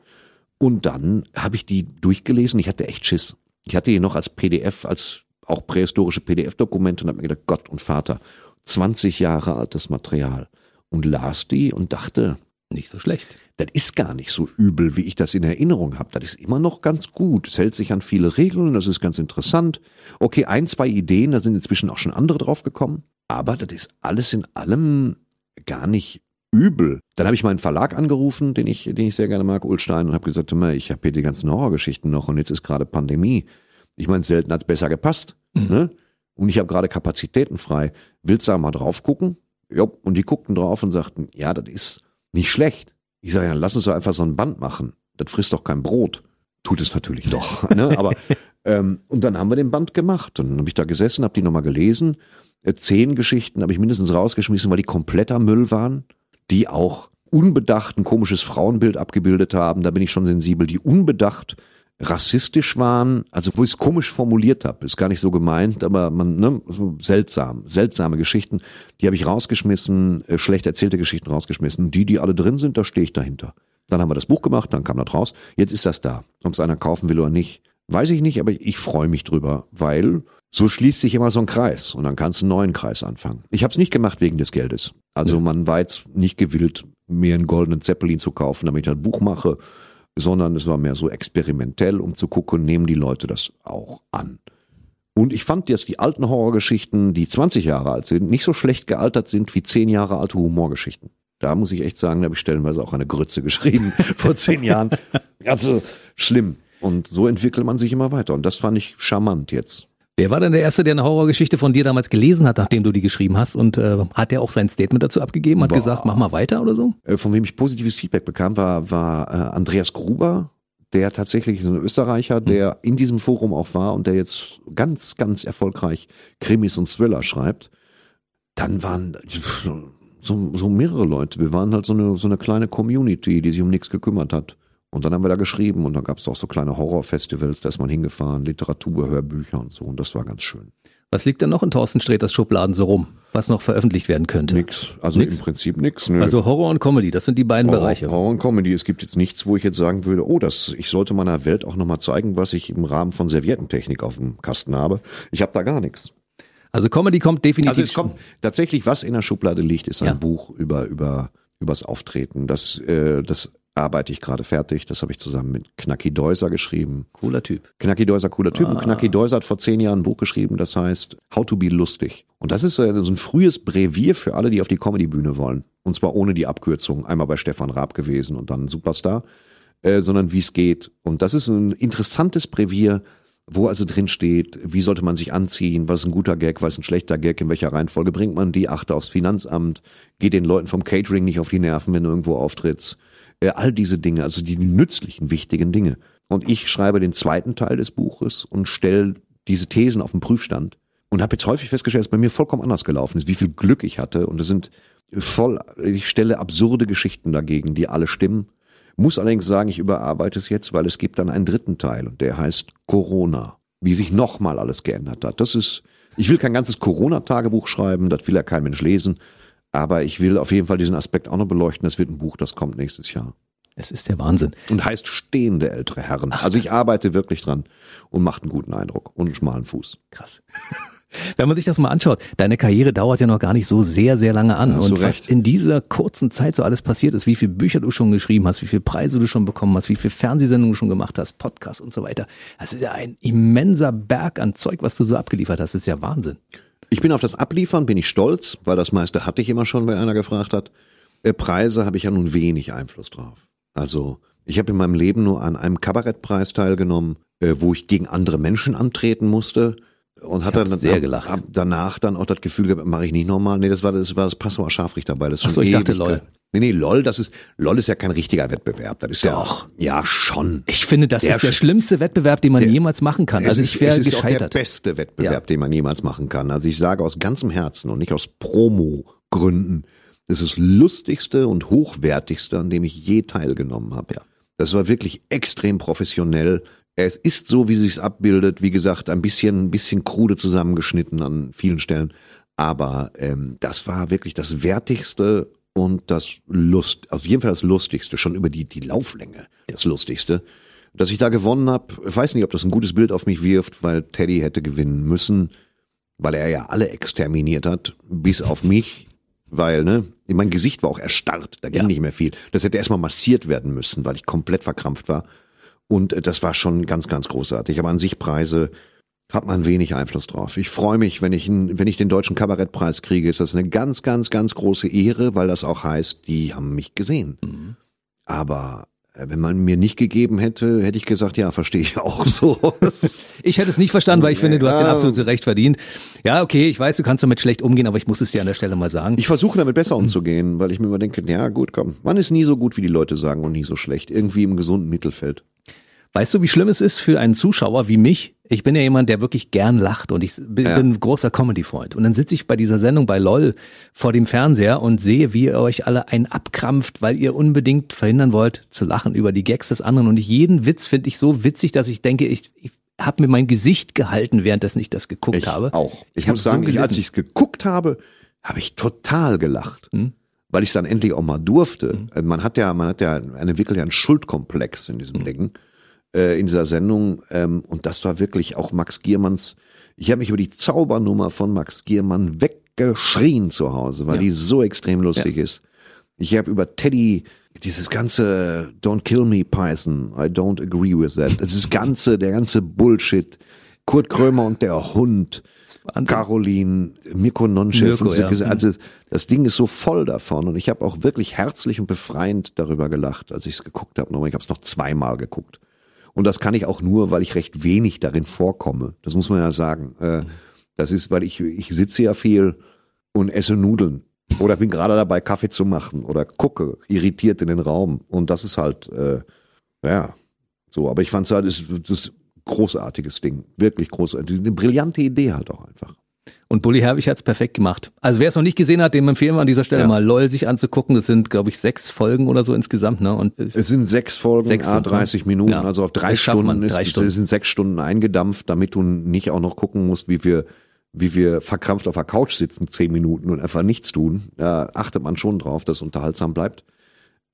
Und dann habe ich die durchgelesen, ich hatte echt Schiss. Ich hatte die noch als PDF, als auch prähistorische PDF-Dokumente und habe mir gedacht, Gott und Vater, 20 Jahre altes Material. Und las die und dachte, Nicht so schlecht. das ist gar nicht so übel, wie ich das in Erinnerung habe. Das ist immer noch ganz gut. Es hält sich an viele Regeln, das ist ganz interessant. Okay, ein, zwei Ideen, da sind inzwischen auch schon andere drauf gekommen. Aber das ist alles in allem gar nicht übel. Dann habe ich meinen Verlag angerufen, den ich, den ich sehr gerne mag, Ulstein, und habe gesagt, mal, ich habe hier die ganzen Horrorgeschichten noch und jetzt ist gerade Pandemie. Ich meine, selten hat's besser gepasst. Ne? Und ich habe gerade Kapazitäten frei. Willst du da mal drauf gucken? Ja, und die guckten drauf und sagten, ja, das ist nicht schlecht. Ich sage, ja, dann lass uns doch einfach so ein Band machen. Das frisst doch kein Brot. Tut es natürlich doch. Ne? Aber ähm, und dann haben wir den Band gemacht. Und dann habe ich da gesessen, habe die nochmal gelesen. Äh, Zehn Geschichten habe ich mindestens rausgeschmissen, weil die kompletter Müll waren, die auch unbedacht ein komisches Frauenbild abgebildet haben. Da bin ich schon sensibel. Die unbedacht rassistisch waren, also wo ich es komisch formuliert habe, ist gar nicht so gemeint, aber man, ne, so seltsam, seltsame Geschichten, die habe ich rausgeschmissen, äh, schlecht erzählte Geschichten rausgeschmissen. Die, die alle drin sind, da stehe ich dahinter. Dann haben wir das Buch gemacht, dann kam das raus. Jetzt ist das da. Ob es einer kaufen will oder nicht, weiß ich nicht, aber ich freue mich drüber, weil so schließt sich immer so ein Kreis und dann kannst du einen neuen Kreis anfangen. Ich habe es nicht gemacht wegen des Geldes. Also man war jetzt nicht gewillt, mir einen goldenen Zeppelin zu kaufen, damit ich ein Buch mache, sondern es war mehr so experimentell, um zu gucken, nehmen die Leute das auch an. Und ich fand jetzt die alten Horrorgeschichten, die 20 Jahre alt sind, nicht so schlecht gealtert sind wie 10 Jahre alte Humorgeschichten. Da muss ich echt sagen, da habe ich stellenweise auch eine Grütze geschrieben vor 10 Jahren. Also schlimm. Und so entwickelt man sich immer weiter. Und das fand ich charmant jetzt. Wer war denn der Erste, der eine Horrorgeschichte von dir damals gelesen hat, nachdem du die geschrieben hast? Und äh, hat der auch sein Statement dazu abgegeben? Hat Boah. gesagt, mach mal weiter oder so? Äh, Von wem ich positives Feedback bekam, war, war äh, Andreas Gruber, der tatsächlich ein Österreicher, der in diesem Forum auch war und der jetzt ganz, ganz erfolgreich Krimis und Thriller schreibt. dann waren so, so mehrere Leute. Wir waren halt so eine, so eine kleine Community, die sich um nichts gekümmert hat. Und dann haben wir da geschrieben und dann gab es auch so kleine Horrorfestivals, da ist man hingefahren, Literatur, Hörbücher und so und das war ganz schön. Was liegt denn noch in Thorsten Sträters Schubladen so rum, was noch veröffentlicht werden könnte? Nix. Also Nix? im Prinzip nix. Nö. Also Horror und Comedy, das sind die beiden Horror, Bereiche. Horror und Comedy. Es gibt jetzt nichts, wo ich jetzt sagen würde, oh, das, ich sollte meiner Welt auch nochmal zeigen, was ich im Rahmen von Serviettentechnik auf dem Kasten habe. Ich habe da gar nichts. Also Comedy kommt definitiv. Also es kommt tatsächlich, was in der Schublade liegt, ist ein Ja. Buch über über übers Auftreten. Das äh, das arbeite ich gerade fertig. Das habe ich zusammen mit Knacki Deuser geschrieben. cooler Typ. Knacki Deuser, cooler Typ. Ah. Und Knacki Deuser hat vor zehn Jahren ein Buch geschrieben, das heißt How to be lustig. Und das ist äh, so ein frühes Brevier für alle, die auf die Comedy-Bühne wollen. Und zwar ohne die Abkürzung. Einmal bei Stefan Raab gewesen und dann Superstar. Äh, sondern wie es geht. Und das ist ein interessantes Brevier, wo also drin steht, wie sollte man sich anziehen, was ist ein guter Gag, was ist ein schlechter Gag, in welcher Reihenfolge bringt man die, achte aufs Finanzamt, geht den Leuten vom Catering nicht auf die Nerven, wenn du irgendwo auftrittst. Äh, all diese Dinge, also die nützlichen, wichtigen Dinge. Und ich schreibe den zweiten Teil des Buches und stelle diese Thesen auf den Prüfstand und habe jetzt häufig festgestellt, dass bei mir vollkommen anders gelaufen ist, wie viel Glück ich hatte. Und es sind voll, ich stelle absurde Geschichten dagegen, die alle stimmen. Muss allerdings sagen, ich überarbeite es jetzt, weil es gibt dann einen dritten Teil und der heißt Corona. Wie sich nochmal alles geändert hat. Das ist, ich will kein ganzes Corona-Tagebuch schreiben, das will ja kein Mensch lesen. Aber ich will auf jeden Fall diesen Aspekt auch noch beleuchten. Das wird ein Buch, das kommt nächstes Jahr. Es ist der Wahnsinn. Und heißt stehende ältere Herren. Also ich arbeite wirklich dran und macht einen guten Eindruck und einen schmalen Fuß. Krass. Wenn man sich das mal anschaut, deine Karriere dauert ja noch gar nicht so sehr, sehr lange an. Und was in dieser kurzen Zeit so alles passiert ist, wie viele Bücher du schon geschrieben hast, wie viele Preise du schon bekommen hast, wie viele Fernsehsendungen du schon gemacht hast, Podcasts und so weiter. Das ist ja ein immenser Berg an Zeug, was du so abgeliefert hast. Das ist ja Wahnsinn. Ich bin auf das Abliefern, bin ich stolz, weil das meiste hatte ich immer schon, wenn einer gefragt hat. Äh, Preise habe ich ja nun wenig Einfluss drauf. Also ich habe in meinem Leben nur an einem Kabarettpreis teilgenommen, äh, wo ich gegen andere Menschen antreten musste und hatte dann sehr gelacht. Danach dann auch das Gefühl gehabt, mache ich nicht nochmal. Nee, das war das war das Passauer Scharfrichter dabei. Das ist Ach so, ich dachte LOL. Nee, nee, LOL, das ist LOL ist ja kein richtiger Wettbewerb. Das ist Doch. ja ja schon. Ich finde, das Der ist der Sch- schlimmste Wettbewerb, den man Der- jemals machen kann. Also ist- ich wäre Es ist auch der gescheitert. beste Wettbewerb, Ja. den man jemals machen kann. Also ich sage aus ganzem Herzen und nicht aus Promo-Gründen, das ist das lustigste und hochwertigste, an dem ich je teilgenommen habe. Ja. Das war wirklich extrem professionell. Es ist so, wie es sich abbildet. Wie gesagt, ein bisschen, ein bisschen krude zusammengeschnitten an vielen Stellen. Aber ähm, das war wirklich das Wertigste und das Lust, auf jeden Fall das Lustigste, schon über die, die Lauflänge das Lustigste. Dass ich da gewonnen habe, ich weiß nicht, ob das ein gutes Bild auf mich wirft, weil Teddy hätte gewinnen müssen, weil er ja alle exterminiert hat, bis auf mich, weil, ne, mein Gesicht war auch erstarrt, da ging Ja. nicht mehr viel. Das hätte erstmal massiert werden müssen, weil ich komplett verkrampft war. Und äh, das war schon ganz, ganz großartig. Aber an sich Preise hat man wenig Einfluss drauf. Ich freue mich, wenn ich, wenn ich den deutschen Kabarettpreis kriege, ist das eine ganz, ganz, ganz große Ehre, weil das auch heißt, die haben mich gesehen. Aber äh, wenn man mir nicht gegeben hätte, hätte ich gesagt, ja, verstehe ich auch so. Ich hätte es nicht verstanden, weil ich finde, du hast den absolut Recht verdient. Ja, okay, ich weiß, du kannst damit schlecht umgehen, aber ich muss es dir an der Stelle mal sagen. Ich versuche damit besser umzugehen, weil ich mir immer denke, ja gut, komm, man ist nie so gut, wie die Leute sagen und nie so schlecht. Irgendwie im gesunden Mittelfeld. Weißt du, wie schlimm es ist für einen Zuschauer wie mich? Ich bin ja jemand, der wirklich gern lacht und ich bin, Ja. ein großer Comedy-Freund. Und dann sitze ich bei dieser Sendung bei LOL vor dem Fernseher und sehe, wie ihr euch alle einen abkrampft, weil ihr unbedingt verhindern wollt, zu lachen über die Gags des anderen. Und jeden Witz finde ich so witzig, dass ich denke, ich, ich habe mir mein Gesicht gehalten, währenddessen ich das geguckt Ich habe. auch. Ich, hab muss sagen, so ich, als ich es geguckt habe, habe ich total gelacht. Hm? Weil ich es dann endlich auch mal durfte. Äh, Man hat ja, man hat ja einen, wirklich einen Schuldkomplex in Hm. diesem Ding, äh, in dieser Sendung. Ähm, und das war wirklich auch Max Giermanns. Ich habe mich über die Zaubernummer von Max Giermann weggeschrien zu Hause, weil Ja. die so extrem lustig ist. Ich habe über Teddy dieses ganze Don't kill me Python, I don't agree with that. Das ganze, der ganze Bullshit. Kurt Krömer und der Hund. Caroline, Mirko Nonchev Mirko, und so, ja. Mhm. also das Ding ist so voll davon und ich habe auch wirklich herzlich und befreiend darüber gelacht, als ich es geguckt habe. Ich habe es noch zweimal geguckt. Und das kann ich auch nur, weil ich recht wenig darin vorkomme. Das muss man ja sagen. Äh, Das ist, weil ich, ich sitze ja viel und esse Nudeln. Oder bin gerade dabei, Kaffee zu machen oder gucke irritiert in den Raum. Und das ist halt, äh, ja, so. Aber ich fand es halt, das, das großartiges Ding. Wirklich großartig. Eine brillante Idee halt auch einfach. Und Bully Herbig hat's perfekt gemacht. Also wer es noch nicht gesehen hat, dem empfehlen wir an dieser Stelle Ja. mal LOL sich anzugucken. Das sind, glaube ich, sechs Folgen oder so insgesamt. Ne? Und Es sind sechs Folgen, Sechs a sind's, 30 ne? Minuten, Ja. also auf drei man, Stunden ist drei es Stunden. sind sechs Stunden eingedampft, damit du nicht auch noch gucken musst, wie wir wie wir verkrampft auf der Couch sitzen, zehn Minuten und einfach nichts tun. Da achtet man schon drauf, dass unterhaltsam bleibt.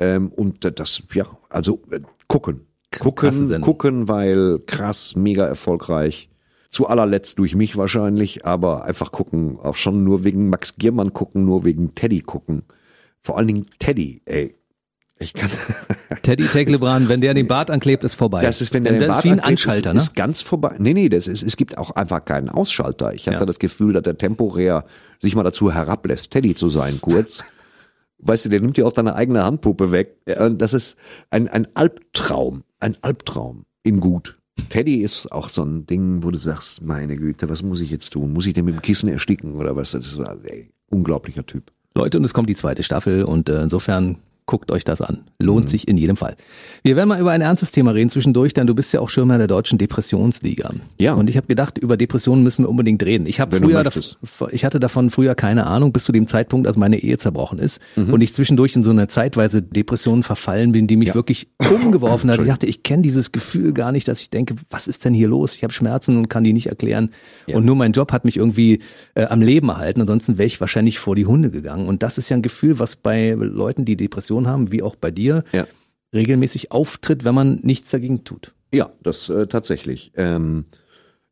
Ähm, und das, ja, also äh, gucken. Gucken, gucken, weil krass, mega erfolgreich. Zu allerletzt durch mich wahrscheinlich, aber einfach gucken. Auch schon nur wegen Max Giermann gucken, nur wegen Teddy gucken. Vor allen Dingen Teddy, ey. Ich kann, Teddy Tecklebrand, wenn der den Bart anklebt, ist vorbei. das ist, wenn der den Bart ist wie ein anklebt, Anschalter, ist, ne? ist ganz vorbei. Nee, nee, das ist, es gibt auch einfach keinen Ausschalter. Ich hatte Ja. das Gefühl, dass der temporär sich mal dazu herablässt, Teddy zu sein, kurz. weißt du, der nimmt dir auch deine eigene Handpuppe weg. Und Das ist ein, ein Albtraum. Ein Albtraum in gut. Teddy ist auch so ein Ding, wo du sagst, meine Güte, was muss ich jetzt tun? Muss ich den mit dem Kissen ersticken oder was? Das ist so, ey, unglaublicher Typ. Leute, und es kommt die zweite Staffel und äh, insofern guckt euch das an. Lohnt Mhm. sich in jedem Fall. Wir werden mal über ein ernstes Thema reden zwischendurch, denn du bist ja auch Schirmherr der deutschen Depressionsliga. Ja. Und ich habe gedacht, über Depressionen müssen wir unbedingt reden. Ich habe früher, ich hatte davon früher keine Ahnung, bis zu dem Zeitpunkt, als meine Ehe zerbrochen ist Mhm. und ich zwischendurch in so eine zeitweise Depression verfallen bin, die mich wirklich umgeworfen hat. Ich dachte, ich kenne dieses Gefühl gar nicht, dass ich denke, was ist denn hier los? Ich habe Schmerzen und kann die nicht erklären. Und nur mein Job hat mich irgendwie äh, am Leben erhalten. Ansonsten wäre ich wahrscheinlich vor die Hunde gegangen. Und das ist ja ein Gefühl, was bei Leuten, die Depression haben, wie auch bei dir, Ja. regelmäßig auftritt, wenn man nichts dagegen tut. Ja, das äh, tatsächlich. Ähm,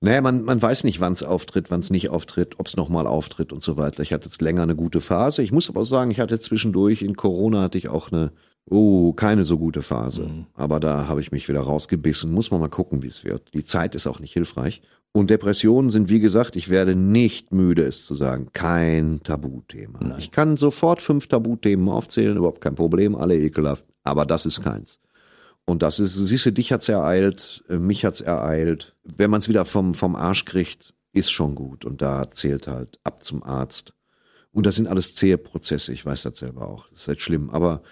naja, man, man weiß nicht, wann es auftritt, wann es nicht auftritt, ob es nochmal auftritt und so weiter. Ich hatte jetzt länger eine gute Phase. Ich muss aber auch sagen, ich hatte zwischendurch in Corona hatte ich auch eine, oh, keine so gute Phase. Aber da habe ich mich wieder rausgebissen. Muss man mal gucken, wie es wird. Die Zeit ist auch nicht hilfreich. Und Depressionen sind, wie gesagt, ich werde nicht müde, es zu sagen, kein Tabuthema. Ich kann sofort fünf Tabuthemen aufzählen, überhaupt kein Problem, alle ekelhaft. Aber das ist keins. Und das ist, siehst du, dich hat's ereilt, äh, mich hat's ereilt. Wenn man es wieder vom, vom Arsch kriegt, ist schon gut. Und da zählt halt ab zum Arzt. Und das sind alles zähe Prozesse, ich weiß das selber auch. Das ist halt schlimm. Aber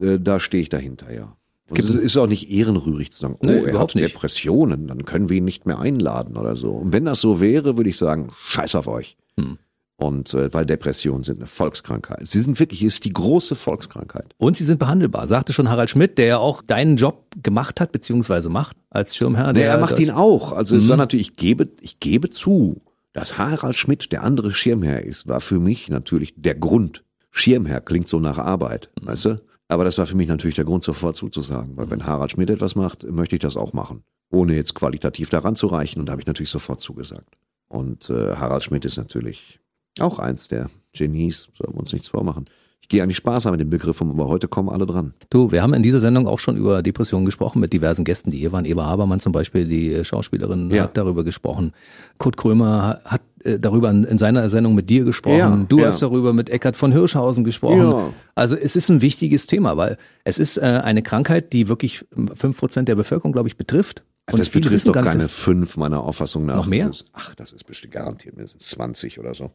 äh, da stehe ich dahinter, ja. Es ist auch nicht ehrenrührig zu sagen, oh, Nee, er hat nicht. Depressionen, dann können wir ihn nicht mehr einladen oder so. Und wenn das so wäre, würde ich sagen, scheiß auf euch. Hm. Und äh, weil Depressionen sind eine Volkskrankheit. Sie sind wirklich, ist die große Volkskrankheit. Und sie sind behandelbar, sagte schon Harald Schmidt, der ja auch deinen Job gemacht hat, beziehungsweise macht als Schirmherr. Nee, Der er macht ihn auch. Also es war natürlich, ich gebe, ich gebe zu, dass Harald Schmidt der andere Schirmherr ist, war für mich natürlich der Grund. Schirmherr klingt so nach Arbeit, weißt du? Aber das war für mich natürlich der Grund, sofort zuzusagen. Weil wenn Harald Schmidt etwas macht, möchte ich das auch machen. Ohne jetzt qualitativ daran zu reichen. Und da habe ich natürlich sofort zugesagt. Und äh, Harald Schmidt ist natürlich auch eins der Genies, sollen wir uns nichts vormachen. Ich gehe eigentlich sparsam mit dem Begriff um, aber heute kommen alle dran. Du, wir haben in dieser Sendung auch schon über Depressionen gesprochen mit diversen Gästen, die hier waren. Eva Habermann zum Beispiel, die Schauspielerin, Ja. hat darüber gesprochen. Kurt Krömer hat äh, darüber in, in seiner Sendung mit dir gesprochen. Ja, du ja. hast darüber mit Eckart von Hirschhausen gesprochen. Ja. Also es ist ein wichtiges Thema, weil es ist äh, eine Krankheit, die wirklich fünf Prozent der Bevölkerung, glaube ich, betrifft. Also das betrifft doch keine fünf meiner Auffassung nach. Noch mehr? Ach, das ist bestimmt garantiert mindestens 20 oder so.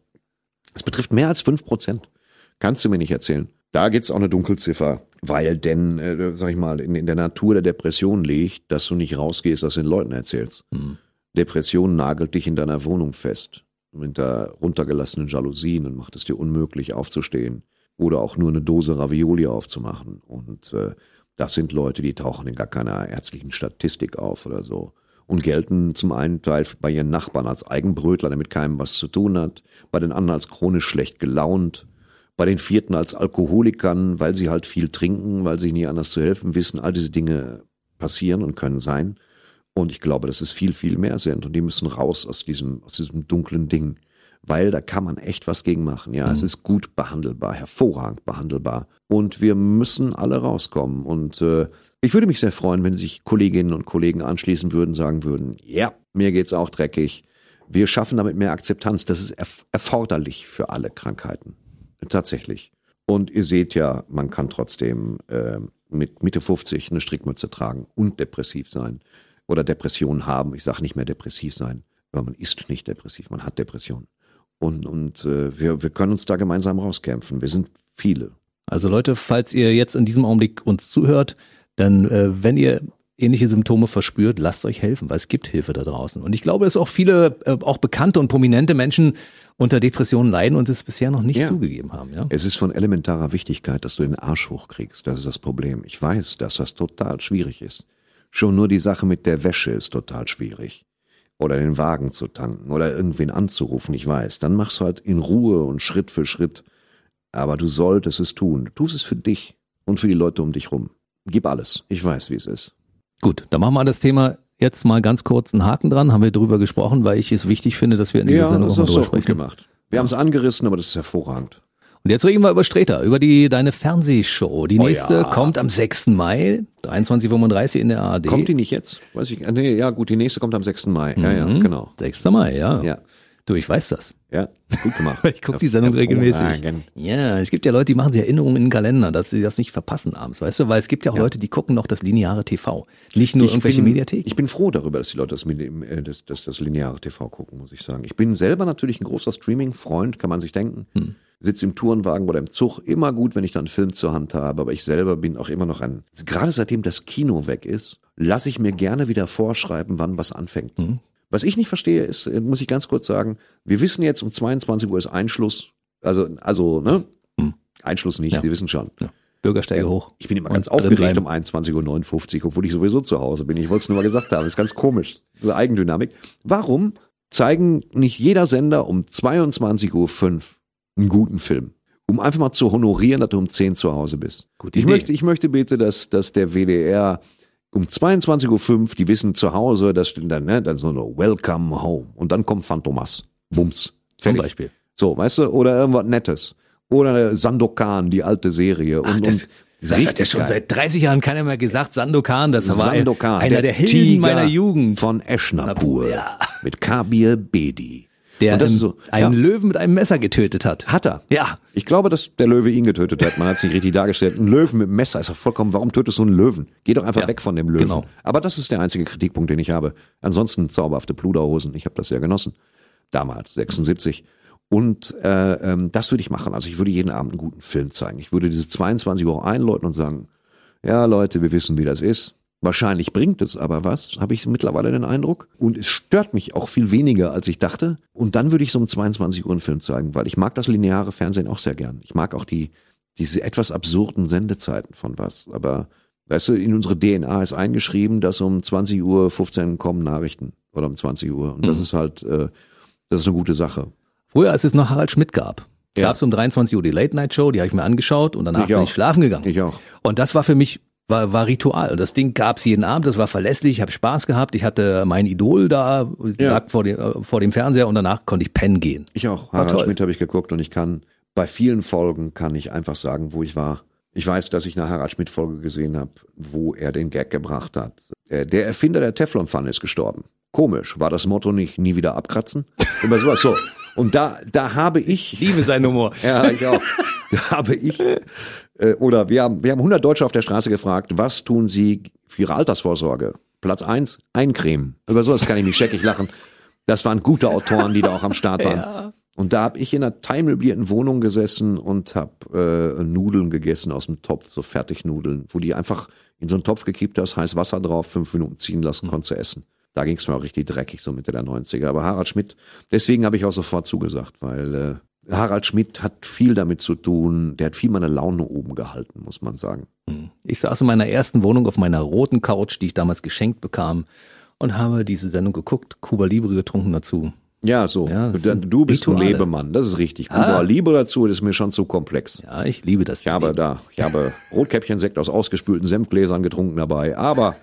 Es betrifft mehr als fünf Prozent. Kannst du mir nicht erzählen. Da gibt's auch eine Dunkelziffer, weil denn, äh, sag ich mal, in, in der Natur der Depression liegt, dass du nicht rausgehst, das den Leuten erzählst. Hm. Depression nagelt dich in deiner Wohnung fest. Hinter runtergelassenen Jalousien und macht es dir unmöglich aufzustehen. Oder auch nur eine Dose Ravioli aufzumachen. Und äh, das sind Leute, die tauchen in gar keiner ärztlichen Statistik auf oder so. Und gelten zum einen Teil bei ihren Nachbarn als Eigenbrötler, der mit keinem was zu tun hat, bei den anderen als chronisch schlecht gelaunt, bei den vierten als Alkoholikern, weil sie halt viel trinken, weil sie nie anders zu helfen wissen. All diese Dinge passieren und können sein. Und ich glaube, dass es viel, viel mehr sind. Und die müssen raus aus diesem, aus diesem dunklen Ding. Weil da kann man echt was gegen machen. Ja, es ist gut behandelbar, hervorragend behandelbar. Und wir müssen alle rauskommen. Und äh, ich würde mich sehr freuen, wenn sich Kolleginnen und Kollegen anschließen würden, sagen würden, ja, mir geht's auch dreckig. Wir schaffen damit mehr Akzeptanz. Das ist erf erforderlich für alle Krankheiten. Tatsächlich. Und ihr seht ja, man kann trotzdem äh, mit Mitte 50 eine Strickmütze tragen und depressiv sein. Oder Depressionen haben. Ich sage nicht mehr depressiv sein, weil man ist nicht depressiv, man hat Depressionen. Und, und äh, wir, wir können uns da gemeinsam rauskämpfen. Wir sind viele. Also Leute, falls ihr jetzt in diesem Augenblick uns zuhört, dann, äh, wenn ihr ähnliche Symptome verspürt, lasst euch helfen, weil es gibt Hilfe da draußen. Und ich glaube, dass auch viele, äh, auch bekannte und prominente Menschen unter Depressionen leiden und es bisher noch nicht Ja. zugegeben haben. Ja? Es ist von elementarer Wichtigkeit, dass du den Arsch hochkriegst. Das ist das Problem. Ich weiß, dass das total schwierig ist. Schon nur die Sache mit der Wäsche ist total schwierig. Oder den Wagen zu tanken oder irgendwen anzurufen, ich weiß. Dann machst du halt in Ruhe und Schritt für Schritt. Aber du solltest es tun. Du tust es für dich und für die Leute um dich rum. Gib alles. Ich weiß, wie es ist. Gut, dann machen wir das Thema jetzt mal ganz kurz einen Haken dran. Haben wir drüber gesprochen, weil ich es wichtig finde, dass wir in dieser Ja, Sendung das auch mal hast du drüber sprechen. gemacht. Wir haben es angerissen, aber das ist hervorragend. Und jetzt reden wir über Streter, über die deine Fernsehshow. Die Oh nächste ja. kommt am 6. Mai, 23.35 in der ARD. Kommt die nicht jetzt? Weiß ich. ah, Nee, ja, gut, die nächste kommt am 6. Mai. Ja, ja, Mhm. genau. 6. Mai, ja. Ja. Du, ich weiß das. Ja, gut gemacht. Ich gucke die Sendung regelmäßig. Ja, es gibt ja Leute, die machen sich Erinnerungen in den Kalender, dass sie das nicht verpassen abends, weißt du? Weil es gibt ja auch Leute, die gucken noch das lineare TV. Nicht nur irgendwelche bin, Mediatheken. Ich bin froh darüber, dass die Leute das, äh, das, das, das lineare TV gucken, muss ich sagen. Ich bin selber natürlich ein großer Streaming-Freund, kann man sich denken. Hm. Sitze im Tourenwagen oder im Zug, immer gut, wenn ich dann einen Film zur Hand habe, aber ich selber bin auch immer noch ein, gerade seitdem das Kino weg ist, lasse ich mir gerne wieder vorschreiben, wann was anfängt. Hm. Was ich nicht verstehe, ist, äh, muss ich ganz kurz sagen, wir wissen jetzt um 22 Uhr ist Einschluss, also, also, ne? Einschluss nicht, Sie wissen schon. Hm. Ja. Bürgersteige hoch. Ich bin immer ganz aufgeregt um 21.59 Uhr, obwohl ich sowieso zu Hause bin. Ich wollte es nur mal gesagt haben. Das ist ganz komisch. Diese Eigendynamik. Warum zeigen nicht jeder Sender um 22.05 Uhr einen guten Film? Um einfach mal zu honorieren, dass du um 10 zu Hause bist. Gute ich Idee. möchte, ich möchte bitte, dass, dass der WDR um 22.05 Uhr, die wissen zu Hause, das steht dann, ne, dann so eine Welcome Home. Und dann kommt Phantomas. Bums. Zum Fertig. Beispiel. So, weißt du, oder irgendwas Nettes. Oder Sandokan, die alte Serie. Und, Ach, das, und das hat ja schon geil. seit 30 Jahren keiner mehr gesagt. Sandokan, das war Sandokan, einer der, Helden Tiger meiner Jugend. Von Eschnapur. Ja. Mit Kabir Bedi. Der einen, so, einen ja. Löwen mit einem Messer getötet hat. Hat er. Ja. Ich glaube, dass der Löwe ihn getötet hat. Man hat es nicht richtig dargestellt. Ein Löwen mit einem Messer ist doch vollkommen, warum tötest du einen Löwen? Geh doch einfach Ja, weg von dem Löwen. genau. Aber das ist der einzige Kritikpunkt, den ich habe. Ansonsten zauberhafte Pluderhosen. Ich habe das sehr genossen. Damals, 76. Und äh, ähm, das würde ich machen. Also ich würde jeden Abend einen guten Film zeigen. Ich würde diese 22 Uhr einläuten und sagen, ja Leute, wir wissen, wie das ist. Wahrscheinlich bringt es aber was, habe ich mittlerweile den Eindruck. Und es stört mich auch viel weniger, als ich dachte. Und dann würde ich so um 22 Uhr einen Film zeigen, weil ich mag das lineare Fernsehen auch sehr gern. Ich mag auch die, diese etwas absurden Sendezeiten von was. Aber weißt du, in unsere DNA ist eingeschrieben, dass um 20 Uhr 15 kommen Nachrichten oder um 20 Uhr. Und das ist halt, äh, das ist eine gute Sache. Früher, als es noch Harald Schmidt gab, Ja. gab es um 23 Uhr die Late Night Show, die habe ich mir angeschaut und danach Ich bin ich schlafen gegangen. Ich auch. Und das war für mich war, war Ritual. Das Ding gab's jeden Abend, das war verlässlich, ich habe Spaß gehabt, ich hatte mein Idol da, Ja. lag vor dem, äh, vor dem Fernseher und danach konnte ich pennen gehen. Ich auch. War Harald toll. Schmidt habe ich geguckt und ich kann bei vielen Folgen kann ich einfach sagen, wo ich war. Ich weiß, dass ich eine Harald Schmidt Folge gesehen habe, wo er den Gag gebracht hat. Äh, Der Erfinder der Teflonpfanne ist gestorben. Komisch, war das Motto nicht nie wieder abkratzen? Immer sowas so. Und da da habe ich Liebe sein Humor. ja, ich auch. Da habe ich, äh, oder wir haben, wir haben 100 Deutsche auf der Straße gefragt, was tun sie für ihre Altersvorsorge? Platz eins, eincremen. Über sowas kann ich mich scheckig lachen. Das waren gute Autoren, die da auch am Start waren. Und da habe ich in einer teilmöblierten Wohnung gesessen und habe äh, Nudeln gegessen aus dem Topf, so Fertignudeln, wo die einfach in so einen Topf gekippt hast, heiß Wasser drauf, fünf Minuten ziehen lassen, konntest du essen. Da ging es mir auch richtig dreckig, so Mitte der 90er. Aber Harald Schmidt, deswegen habe ich auch sofort zugesagt, weil äh, Harald Schmidt hat viel damit zu tun, der hat viel meine Laune oben gehalten, muss man sagen. Ich saß in meiner ersten Wohnung auf meiner roten Couch, die ich damals geschenkt bekam und habe diese Sendung geguckt, Cuba Libre getrunken dazu. Ja, so. Ja, du, bist ein Rituale. Lebemann, das ist richtig. Ah. Kuba Liebe dazu, das ist mir schon zu komplex. Ja, ich liebe das. Ich habe da, ich habe Rotkäppchensekt aus ausgespülten Senfgläsern getrunken dabei, aber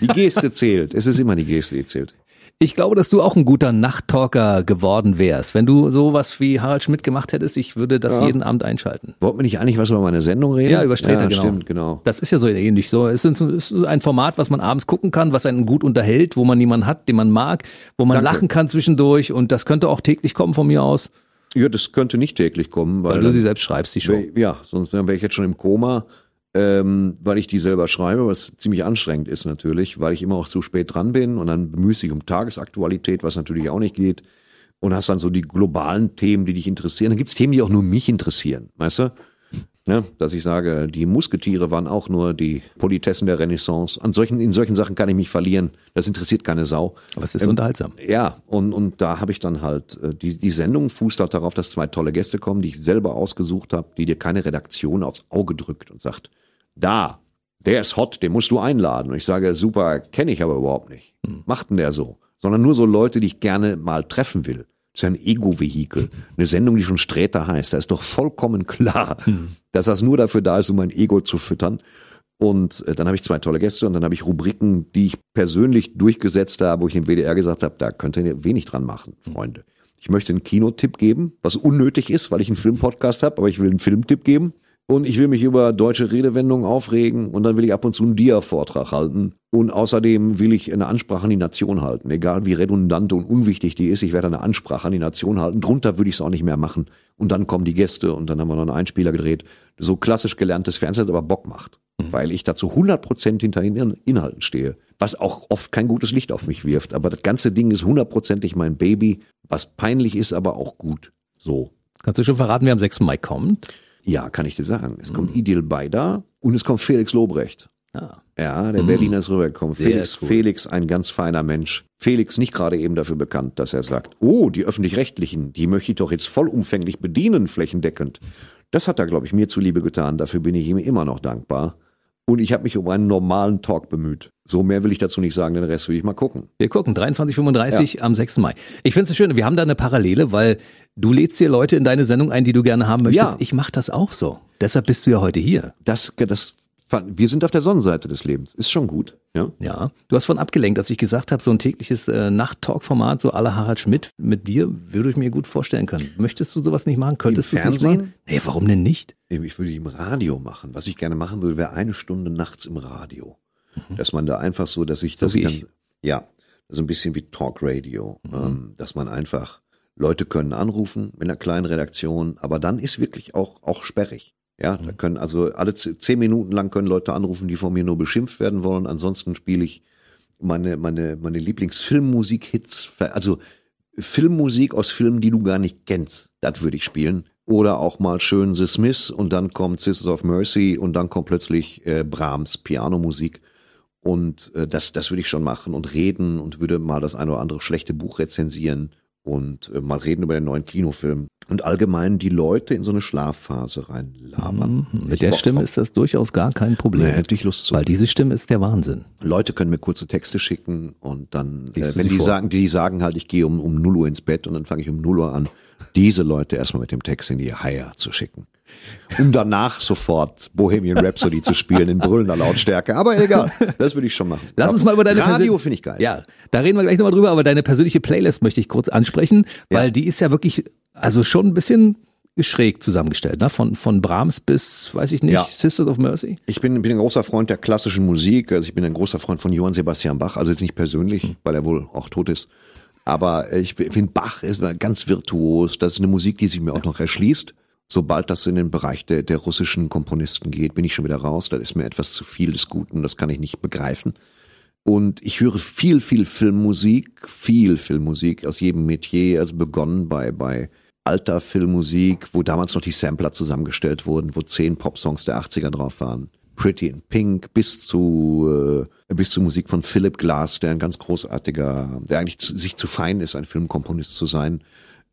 die Geste zählt. Es ist immer die Geste, die zählt. Ich glaube, dass du auch ein guter Nachttalker geworden wärst. Wenn du sowas wie Harald Schmidt gemacht hättest, ich würde das Ja. jeden Abend einschalten. Wollten wir nicht eigentlich was über meine Sendung reden? Ja, über Streter, ja, genau. stimmt, genau. Das ist ja so ähnlich. So, es ist ein Format, was man abends gucken kann, was einen gut unterhält, wo man jemanden hat, den man mag, wo man Danke. lachen kann zwischendurch und das könnte auch täglich kommen von mir aus, Ja, das könnte nicht täglich kommen, weil, weil du sie selbst schreibst, die Show. ja, sonst wäre ich jetzt schon im Koma, ähm, weil ich die selber schreibe, was ziemlich anstrengend ist natürlich, weil ich immer auch zu spät dran bin und dann bemühst dich um Tagesaktualität, was natürlich auch nicht geht. Und hast dann so die globalen Themen, die dich interessieren. Dann gibt's Themen, die auch nur mich interessieren, weißt du? Ne? Dass ich sage, die Musketiere waren auch nur die Politessen der Renaissance. An solchen, in solchen Sachen kann ich mich verlieren. Das interessiert keine Sau. Aber es ist unterhaltsam. Ja, und, und da habe ich dann halt, äh, die, die Sendung fußt halt darauf, dass zwei tolle Gäste kommen, die ich selber ausgesucht habe, die dir keine Redaktion aufs Auge drückt und sagt, da, der ist hot, den musst du einladen. Und ich sage, super, kenne ich aber überhaupt nicht. Macht denn der so? Sondern nur so Leute, die ich gerne mal treffen will. Das ist ein Ego-Vehikel. Eine Sendung, die schon Sträter heißt. Da ist doch vollkommen klar, dass das nur dafür da ist, um mein Ego zu füttern. Und äh, dann habe ich zwei tolle Gäste und dann habe ich Rubriken, die ich persönlich durchgesetzt habe, wo ich im WDR gesagt habe, da könnt ihr wenig dran machen, Freunde. Ich möchte einen Kinotipp geben, was unnötig ist, weil ich einen Filmpodcast habe, aber ich will einen Filmtipp geben. Und ich will mich über deutsche Redewendungen aufregen und dann will ich ab und zu einen Dia-Vortrag halten. Und außerdem will ich eine Ansprache an die Nation halten. Egal wie redundant und unwichtig die ist, ich werde eine Ansprache an die Nation halten. Drunter würde ich es auch nicht mehr machen. Und dann kommen die Gäste und dann haben wir noch einen Einspieler gedreht. So klassisch gelerntes Fernsehen, das aber Bock macht. Weil ich dazu 100% hinter den In- Inhalten stehe. Was auch oft kein gutes Licht auf mich wirft. Aber das ganze Ding ist hundertprozentig mein Baby. Was peinlich ist, aber auch gut. So. Kannst du schon verraten, wer am 6. Mai kommt? Ja, kann ich dir sagen. Es kommt Idil Beida und es kommt Felix Lobrecht. Ah. Ja, der Berliner ist rübergekommen. Sehr Felix, cool. Felix, ein ganz feiner Mensch. Felix nicht gerade eben dafür bekannt, dass er sagt, oh, die Öffentlich-Rechtlichen, die möchte ich doch jetzt vollumfänglich bedienen, flächendeckend. Das hat er, glaube ich, mir zuliebe getan. Dafür bin ich ihm immer noch dankbar. Und ich habe mich um einen normalen Talk bemüht. So mehr will ich dazu nicht sagen, den Rest will ich mal gucken. Wir gucken, 23.35 am 6. Mai. Ich finde es schön, wir haben da eine Parallele, weil du lädst dir Leute in deine Sendung ein, die du gerne haben möchtest. Ja. Ich mache das auch so. Deshalb bist du ja heute hier. Das, das, wir sind auf der Sonnenseite des Lebens. Ist schon gut. Ja. Ja, du hast von abgelenkt, als ich gesagt habe, so ein tägliches äh, Nacht-Talk-Format, so aller Harald Schmidt mit dir, würde ich mir gut vorstellen können. Möchtest du sowas nicht machen? Könntest du es nicht machen? Nee, warum denn nicht? Ich würde im Radio machen. Was ich gerne machen würde, wäre eine Stunde nachts im Radio. Dass man da einfach so, dass ich, dass wie ich dann, ich. ja, so ein bisschen wie Talk Radio, ähm, dass man einfach, Leute können anrufen mit einer kleinen Redaktion, aber dann ist wirklich auch, auch sperrig. Ja, da können also alle zehn Minuten lang können Leute anrufen, die von mir nur beschimpft werden wollen. Ansonsten spiele ich meine, meine, meine Lieblingsfilmmusik-Hits, also Filmmusik aus Filmen, die du gar nicht kennst. Das würde ich spielen. Oder auch mal schön The Smiths und dann kommt Sisters of Mercy und dann kommt plötzlich äh, Brahms Pianomusik. Und äh, das, das würde ich schon machen und reden und würde mal das ein oder andere schlechte Buch rezensieren und äh, mal reden über den neuen Kinofilm. Und allgemein die Leute in so eine Schlafphase reinlabern. Ich Mit der Stimme drauf. ist das durchaus gar kein Problem. Nee, hätte ich Lust zu. Weil diese Stimme ist der Wahnsinn. Leute können mir kurze Texte schicken und dann, äh, wenn die vor? sagen, die sagen halt, ich gehe um, um 0 Uhr ins Bett und dann fange ich um 0 Uhr an, diese Leute erstmal mit dem Text in die Haie zu schicken. Um danach sofort Bohemian Rhapsody zu spielen in brüllender Lautstärke. Aber egal, das würde ich schon machen. Lass uns mal über deine Radio finde ich geil. Ja, da reden wir gleich nochmal drüber, aber deine persönliche Playlist möchte ich kurz ansprechen, weil die ist ja wirklich, also schon ein bisschen schräg zusammengestellt, ne? Von, von Brahms bis, weiß ich nicht, Ja. Sisters of Mercy. Ich bin, bin ein großer Freund der klassischen Musik. Also ich bin ein großer Freund von Johann Sebastian Bach. Also jetzt nicht persönlich, weil er wohl auch tot ist. Aber ich finde, Bach ist ganz virtuos. Das ist eine Musik, die sich mir auch noch erschließt. Sobald das in den Bereich der, der russischen Komponisten geht, bin ich schon wieder raus. Das ist mir etwas zu viel des Guten. Das kann ich nicht begreifen. Und ich höre viel, viel Filmmusik, viel Filmmusik aus jedem Metier, also begonnen bei, bei alter Filmmusik, wo damals noch die Sampler zusammengestellt wurden, wo zehn Popsongs der 80er drauf waren. Pretty in Pink bis zu, äh, bis zu Musik von Philip Glass, der ein ganz großartiger, der eigentlich zu, sich zu fein ist, ein Filmkomponist zu sein,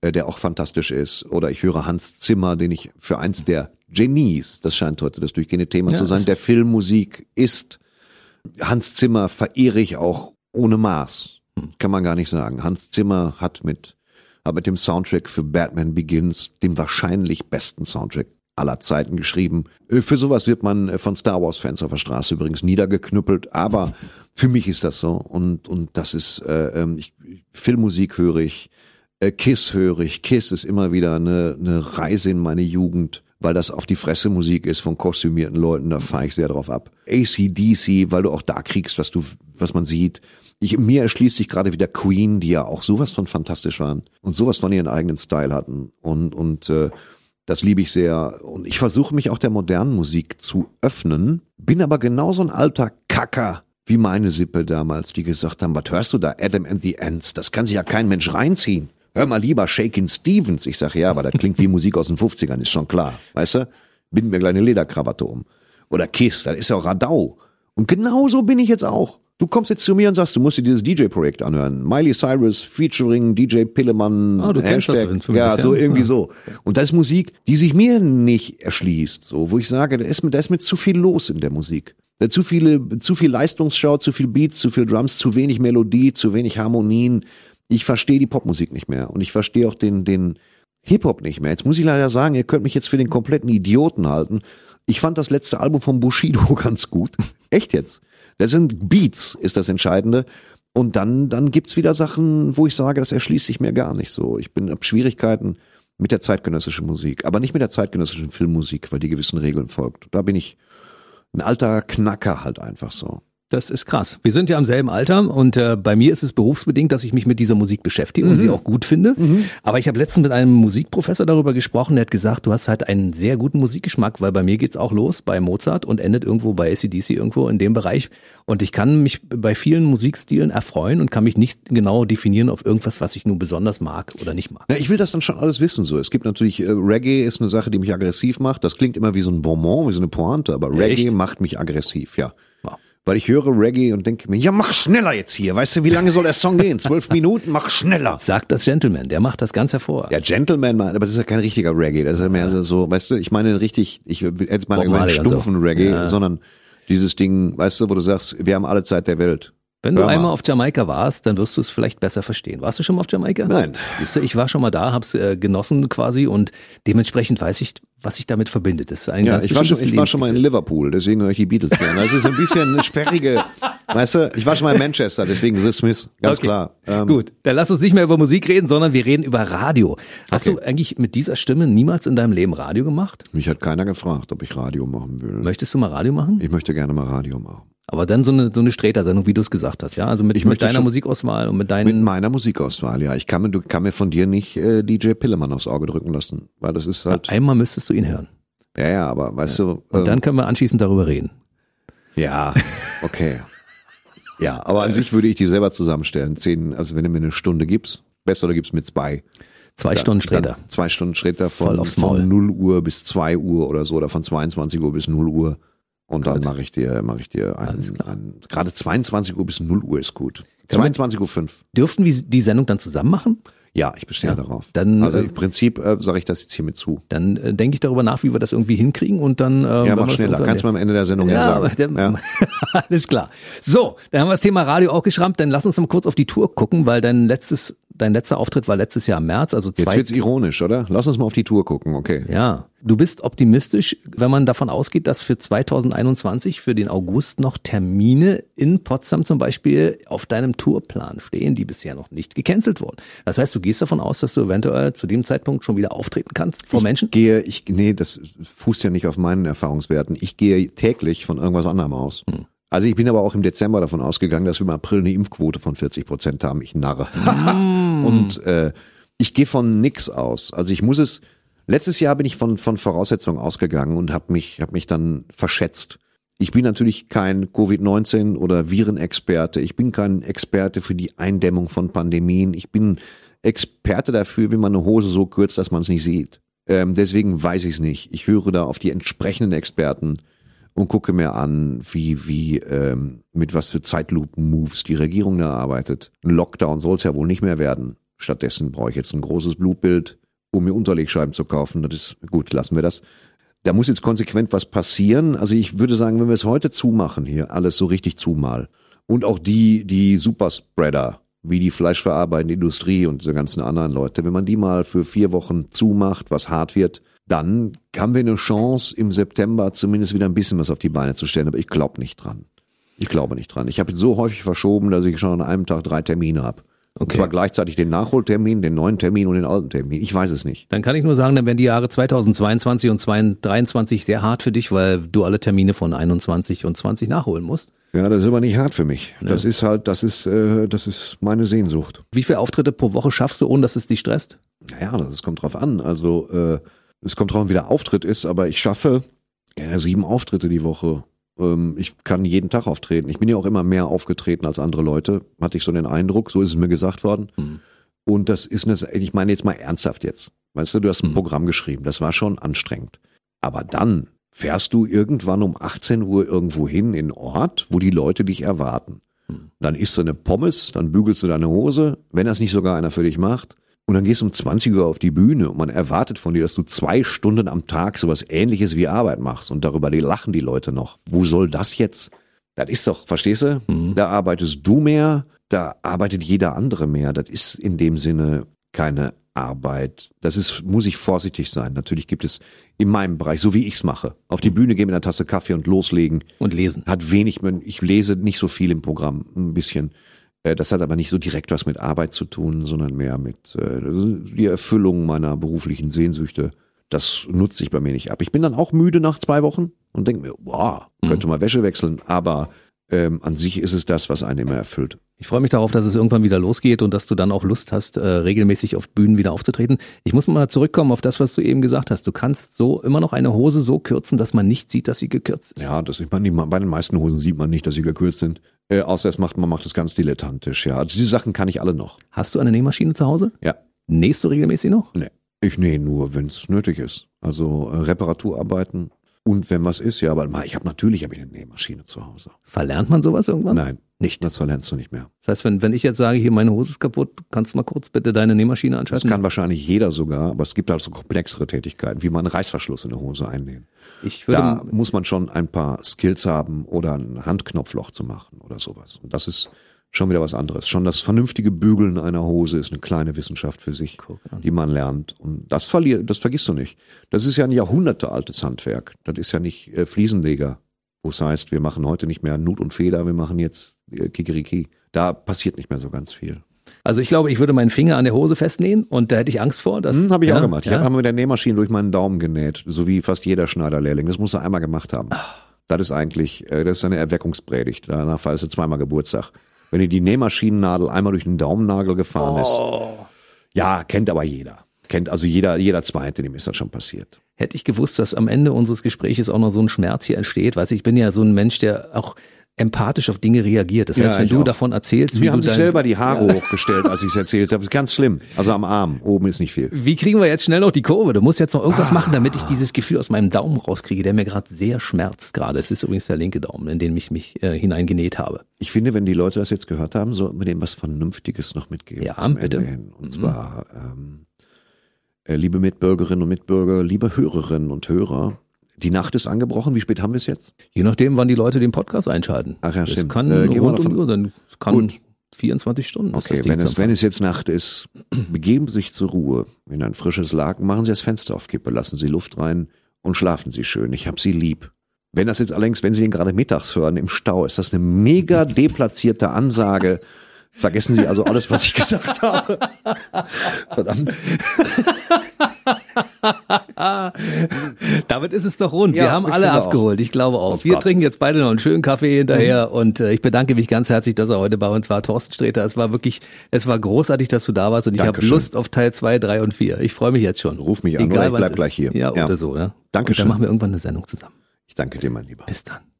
äh, der auch fantastisch ist. Oder ich höre Hans Zimmer, den ich für eins der Genies, das scheint heute das durchgehende Thema Ja, zu sein, der Filmmusik ist. Hans Zimmer verehre ich auch ohne Maß. Kann man gar nicht sagen. Hans Zimmer hat mit, hat mit dem Soundtrack für Batman Begins den wahrscheinlich besten Soundtrack aller Zeiten geschrieben. Äh, Für sowas wird man äh, von Star Wars Fans auf der Straße übrigens niedergeknüppelt, aber für mich ist das so und und das ist äh, ähm, ich, Filmmusik höre ich, äh, Kiss höre ich. Kiss ist immer wieder eine, eine Reise in meine Jugend, weil das auf die Fresse Musik ist von kostümierten Leuten, da fahre ich sehr drauf ab. ACDC, weil du auch da kriegst, was du, was man sieht. Ich, mir erschließt sich gerade wieder Queen, die ja auch sowas von fantastisch waren und sowas von ihren eigenen Style hatten. Und, und äh, das liebe ich sehr. Und ich versuche mich auch der modernen Musik zu öffnen, bin aber genauso ein alter Kacker wie meine Sippe damals, die gesagt haben, was hörst du da, Adam and the Ants? Das kann sich ja kein Mensch reinziehen. Hör mal lieber Shakin' Stevens. Ich sage, ja, aber das klingt wie Musik aus den 50ern, ist schon klar. Weißt du? bind mir gleich eine Lederkrawatte um. Oder Kiss, das ist ja auch Radau. Und genauso bin ich jetzt auch. Du kommst jetzt zu mir und sagst, du musst dir dieses DJ-Projekt anhören. Miley Cyrus featuring DJ Pillemann. Ah, du kennst das Hashtag. von Ja, so irgendwie Ja. so. Und das ist Musik, die sich mir nicht erschließt, so, wo ich sage, da ist, mir- da ist mir zu viel los in der Musik. Da zu viele, zu viel Leistungsschau, zu viel Beats, zu viel Drums, zu wenig Melodie, zu wenig Harmonien. Ich verstehe die Popmusik nicht mehr. Und ich verstehe auch den, den Hip-Hop nicht mehr. Jetzt muss ich leider sagen, ihr könnt mich jetzt für den kompletten Idioten halten. Ich fand das letzte Album von Bushido ganz gut. Echt jetzt. Das sind Beats, ist das Entscheidende. Und dann, dann gibt's wieder Sachen, wo ich sage, das erschließt sich mir gar nicht so. Ich bin hab Schwierigkeiten mit der zeitgenössischen Musik, aber nicht mit der zeitgenössischen Filmmusik, weil die gewissen Regeln folgt. Da bin ich ein alter Knacker halt einfach so. Das ist krass. Wir sind ja im selben Alter und äh, bei mir ist es berufsbedingt, dass ich mich mit dieser Musik beschäftige und sie auch gut finde. Aber ich habe letztens mit einem Musikprofessor darüber gesprochen, der hat gesagt, du hast halt einen sehr guten Musikgeschmack, weil bei mir geht's auch los bei Mozart und endet irgendwo bei ACDC irgendwo in dem Bereich. Und ich kann mich bei vielen Musikstilen erfreuen und kann mich nicht genau definieren auf irgendwas, was ich nun besonders mag oder nicht mag. Ja, ich will das dann schon alles wissen. So, es gibt natürlich äh, Reggae ist eine Sache, die mich aggressiv macht. Das klingt immer wie so ein Bonbon, wie so eine Pointe, aber Reggae Echt? macht mich aggressiv, ja. Weil ich höre Reggae und denke mir, ja, mach schneller jetzt hier. Weißt du, wie lange soll der Song gehen? Zwölf Minuten, mach schneller. Sagt das Gentleman, der macht das ganz hervor. Ja, Gentleman, aber das ist ja kein richtiger Reggae. Das ist ja mehr so, weißt du, ich meine richtig, ich hätte mal gesagt, und so. stumpfen Reggae, Ja. sondern dieses Ding, weißt du, wo du sagst, wir haben alle Zeit der Welt. Wenn du einmal auf Jamaika warst, dann wirst du es vielleicht besser verstehen. Warst du schon mal auf Jamaika? Nein. Siehst du, ich war schon mal da, hab's äh, genossen quasi und dementsprechend weiß ich, was sich damit verbindet. Das ist ein Ja, ganz ich war, schon, ich war schon mal in. Liverpool, deswegen höre ich die Beatles gerne. Das ist ein bisschen eine sperrige, weißt du, ich war schon mal in Manchester, deswegen The Smith, ganz Okay. klar. Ähm, Gut, dann lass uns nicht mehr über Musik reden, sondern wir reden über Radio. Hast Okay. du eigentlich mit dieser Stimme niemals in deinem Leben Radio gemacht? Mich hat keiner gefragt, ob ich Radio machen will. Möchtest du mal Radio machen? Ich möchte gerne mal Radio machen. Aber dann so eine, so eine Sträter-Sendung, wie du es gesagt hast, ja? Also mit, Ich mit deiner schon- Musikauswahl und mit Mit deinen. meiner Musikauswahl, ja. Ich kann mir, du kann mir von dir nicht äh, DJ Pillemann aufs Auge drücken lassen, weil das ist halt, Einmal müsstest du ihn hören. ja, ja, aber weißt du, Und ähm, dann können wir anschließend darüber reden. Ja, okay. Ja, aber an sich würde ich die selber zusammenstellen. Zehn, also wenn du mir eine Stunde gibst, besser du gibst mir zwei. Zwei Stunden später. Zwei Stunden Voll von, von 0 Uhr bis 2 Uhr oder so oder von 22 Uhr bis 0 Uhr. Und dann mache ich dir, mache ich dir einen, einen, gerade 22 Uhr bis 0 Uhr ist gut. 22 Uhr 5. Dürften wir die Sendung dann zusammen machen? Ja, ich bestehe darauf. dann, also äh, im Prinzip äh, sage ich das jetzt hiermit zu. Dann äh, denke ich darüber nach, wie wir das irgendwie hinkriegen und dann. Äh, Ja, mach schneller. Kannst du mir am Ende der Sendung ja, Ja, sagen. der, ja. alles klar. So, dann haben wir das Thema Radio auch geschrammt. Dann lass uns mal kurz auf die Tour gucken, weil dein letztes, dein letzter Auftritt war letztes Jahr im März, also Jetzt zwei. wird's ironisch, oder? Lass uns mal auf die Tour gucken, okay. Ja, du bist optimistisch, wenn man davon ausgeht, dass für 2021, für den August noch Termine in Potsdam zum Beispiel auf deinem Tourplan stehen, die bisher noch nicht gecancelt wurden. Das heißt, du gehst davon aus, dass du eventuell zu dem Zeitpunkt schon wieder auftreten kannst vor Menschen? gehe, ich, nee, das fußt ja nicht auf meinen Erfahrungswerten. Ich gehe täglich von irgendwas anderem aus. Hm. Also ich bin aber auch im Dezember davon ausgegangen, dass wir im April eine Impfquote von 40 Prozent haben. Ich narre. Hm. Und äh, ich gehe von nix aus. Also ich muss es. Letztes Jahr bin ich von von Voraussetzungen ausgegangen und habe mich hab mich dann verschätzt. Ich bin natürlich kein Covid-19 oder Virenexperte. Ich bin kein Experte für die Eindämmung von Pandemien. Ich bin Experte dafür, wie man eine Hose so kürzt, dass man es nicht sieht. Ähm, deswegen weiß ich es nicht. Ich höre da auf die entsprechenden Experten und gucke mir an, wie, wie, ähm, mit was für Zeitlupen-Moves die Regierung da arbeitet. Ein Lockdown soll es ja wohl nicht mehr werden. Stattdessen brauche ich jetzt ein großes Blutbild, um mir Unterlegscheiben zu kaufen. Das ist gut, lassen wir das. Da muss jetzt konsequent was passieren. Also ich würde sagen, wenn wir es heute zumachen hier, alles so richtig zumal. Und auch die, die Superspreader, wie die fleischverarbeitende Industrie und diese ganzen anderen Leute, wenn man die mal für vier Wochen zumacht, was hart wird, dann haben wir eine Chance, im September zumindest wieder ein bisschen was auf die Beine zu stellen. Aber ich glaube nicht dran. Ich glaube nicht dran. Ich habe jetzt so häufig verschoben, dass ich schon an einem Tag drei Termine habe. Und Okay. zwar gleichzeitig den Nachholtermin, den neuen Termin und den alten Termin. Ich weiß es nicht. Dann kann ich nur sagen, dann werden die Jahre 2022 und 2023 sehr hart für dich, weil du alle Termine von 21 und 20 nachholen musst. Ja, das ist aber nicht hart für mich. Das ist halt, das ist, äh, das ist meine Sehnsucht. Wie viele Auftritte pro Woche schaffst du, ohne dass es dich stresst? Naja, das kommt drauf an. Also äh, es kommt drauf an, wie der Auftritt ist, aber ich schaffe ja, sieben Auftritte die Woche. Ähm, ich kann jeden Tag auftreten. Ich bin ja auch immer mehr aufgetreten als andere Leute, hatte ich so den Eindruck. So ist es mir gesagt worden. Hm. Und das ist eine, ich meine jetzt mal ernsthaft jetzt. Weißt du, du hast ein Hm. Programm geschrieben. Das war schon anstrengend. Aber dann fährst du irgendwann um 18 Uhr irgendwo hin in Ort, wo die Leute dich erwarten. Dann isst du eine Pommes, dann bügelst du deine Hose, wenn das nicht sogar einer für dich macht. Und dann gehst du um 20 Uhr auf die Bühne und man erwartet von dir, dass du zwei Stunden am Tag sowas ähnliches wie Arbeit machst. Und darüber lachen die Leute noch. Wo soll das jetzt? Das ist doch, verstehst du? Da arbeitest du mehr, da arbeitet jeder andere mehr. Das ist in dem Sinne keine Arbeit. Das ist, muss ich vorsichtig sein. Natürlich gibt es in meinem Bereich, so wie ich's mache, auf die Bühne gehen mit einer Tasse Kaffee und loslegen. Und lesen. Hat wenig, ich lese nicht so viel im Programm, ein bisschen. Äh, Das hat aber nicht so direkt was mit Arbeit zu tun, sondern mehr mit äh, die Erfüllung meiner beruflichen Sehnsüchte. Das nutzt sich bei mir nicht ab. Ich bin dann auch müde nach zwei Wochen und denke mir, wow, könnte mal Wäsche wechseln, aber ähm, an sich ist es das, was einen immer erfüllt. Ich freue mich darauf, dass es irgendwann wieder losgeht und dass du dann auch Lust hast, äh, regelmäßig auf Bühnen wieder aufzutreten. Ich muss mal zurückkommen auf das, was du eben gesagt hast. Du kannst so immer noch eine Hose so kürzen, dass man nicht sieht, dass sie gekürzt ist. Ja, das ich meine, bei den meisten Hosen sieht man nicht, dass sie gekürzt sind. Äh, außer es macht, man macht es ganz dilettantisch, ja. Also diese Sachen kann ich alle noch. Hast du eine Nähmaschine zu Hause? Ja. Nähst du regelmäßig noch? Nee. Ich nähe nur, wenn es nötig ist. Also äh, Reparaturarbeiten und wenn was ist, ja, aber mal, ich habe natürlich hab ich eine Nähmaschine zu Hause. Verlernt man sowas irgendwann? Nein, Nicht. das verlernst du nicht mehr. Das heißt, wenn, wenn ich jetzt sage, hier meine Hose ist kaputt, kannst du mal kurz bitte deine Nähmaschine Das anschalten? kann wahrscheinlich jeder sogar, aber es gibt halt so komplexere Tätigkeiten, wie man einen Reißverschluss in eine Hose einnähen. ich würde, Da muss man schon ein paar Skills haben oder ein Handknopfloch zu machen oder sowas. Und das ist schon wieder was anderes. Schon das vernünftige Bügeln einer Hose ist eine kleine Wissenschaft für sich, die man lernt. Und das verlier, das vergisst du nicht. Das ist ja ein jahrhundertealtes Handwerk. Das ist ja nicht äh, Fliesenleger, wo es heißt, wir machen heute nicht mehr Nut und Feder, wir machen jetzt äh, Kikeriki. Da passiert nicht mehr so ganz viel. also ich glaube, ich würde meinen Finger an der Hose festnähen und da hätte ich Angst vor. Dass, Hm, habe ich ja, auch gemacht. Ich ja? habe mit der Nähmaschine durch meinen Daumen genäht, so wie fast jeder Schneiderlehrling. Das muss er einmal gemacht haben. Das ist eigentlich, äh, das ist eine Erweckungspredigt. Danach feierst du zweimal Geburtstag. Wenn dir die Nähmaschinennadel einmal durch den Daumennagel gefahren ist. Ja, kennt aber jeder. Kennt also jeder, jeder Zweite, dem ist das schon passiert. Hätte ich gewusst, dass am Ende unseres Gespräches auch noch so ein Schmerz hier entsteht, weiß ich, ich bin ja so ein Mensch, der auch empathisch auf Dinge reagiert. Das Ja, heißt, wenn ich du auch. davon erzählst, du haben sich selber die Haare hochgestellt, als ich es erzählt habe. Das ist ganz schlimm. Also am Arm, oben ist nicht viel. Wie kriegen wir jetzt schnell noch die Kurve? Du musst jetzt noch irgendwas Ah. machen, damit ich dieses Gefühl aus meinem Daumen rauskriege, der mir gerade sehr schmerzt gerade. Es ist übrigens der linke Daumen, in den ich mich äh, hineingenäht habe. Ich finde, wenn die Leute das jetzt gehört haben, sollten wir dem was Vernünftiges noch mitgeben. Ja, zum bitte. Ende hin. Und zwar, ähm, äh, liebe Mitbürgerinnen und Mitbürger, liebe Hörerinnen und Hörer, die Nacht ist angebrochen. Wie spät haben wir es jetzt? Je nachdem, wann die Leute den Podcast einschalten. Ach ja, stimmt. kann Äh, rund um die Uhr sein. Es kann Gut. 24 Stunden. Okay, wenn es, wenn es jetzt Nacht ist, begeben Sie sich zur Ruhe in ein frisches Laken, machen Sie das Fenster auf Kippe, lassen Sie Luft rein und schlafen Sie schön. Ich hab Sie lieb. Wenn das jetzt allerdings, wenn Sie ihn gerade mittags hören im Stau, ist das eine mega deplatzierte Ansage. Vergessen Sie also alles, was ich gesagt habe. Verdammt. Damit ist es doch rund. Ja, wir haben alle finde auch. abgeholt. Ich glaube auch. Oh wir Gott. Mhm. trinken jetzt beide noch einen schönen Kaffee hinterher und äh, ich bedanke mich ganz herzlich, dass er heute bei uns war. Thorsten Sträter, es war wirklich, es war großartig, dass du da warst und ich habe Dankeschön. Lust auf Teil 2, 3 und 4. Ich freue mich jetzt schon. Ruf mich an oder ich bleib gleich hier. Ja, Ja. oder so. Ne? Dankeschön. Und dann machen wir irgendwann eine Sendung zusammen. Ich danke dir, mein Lieber. Bis dann.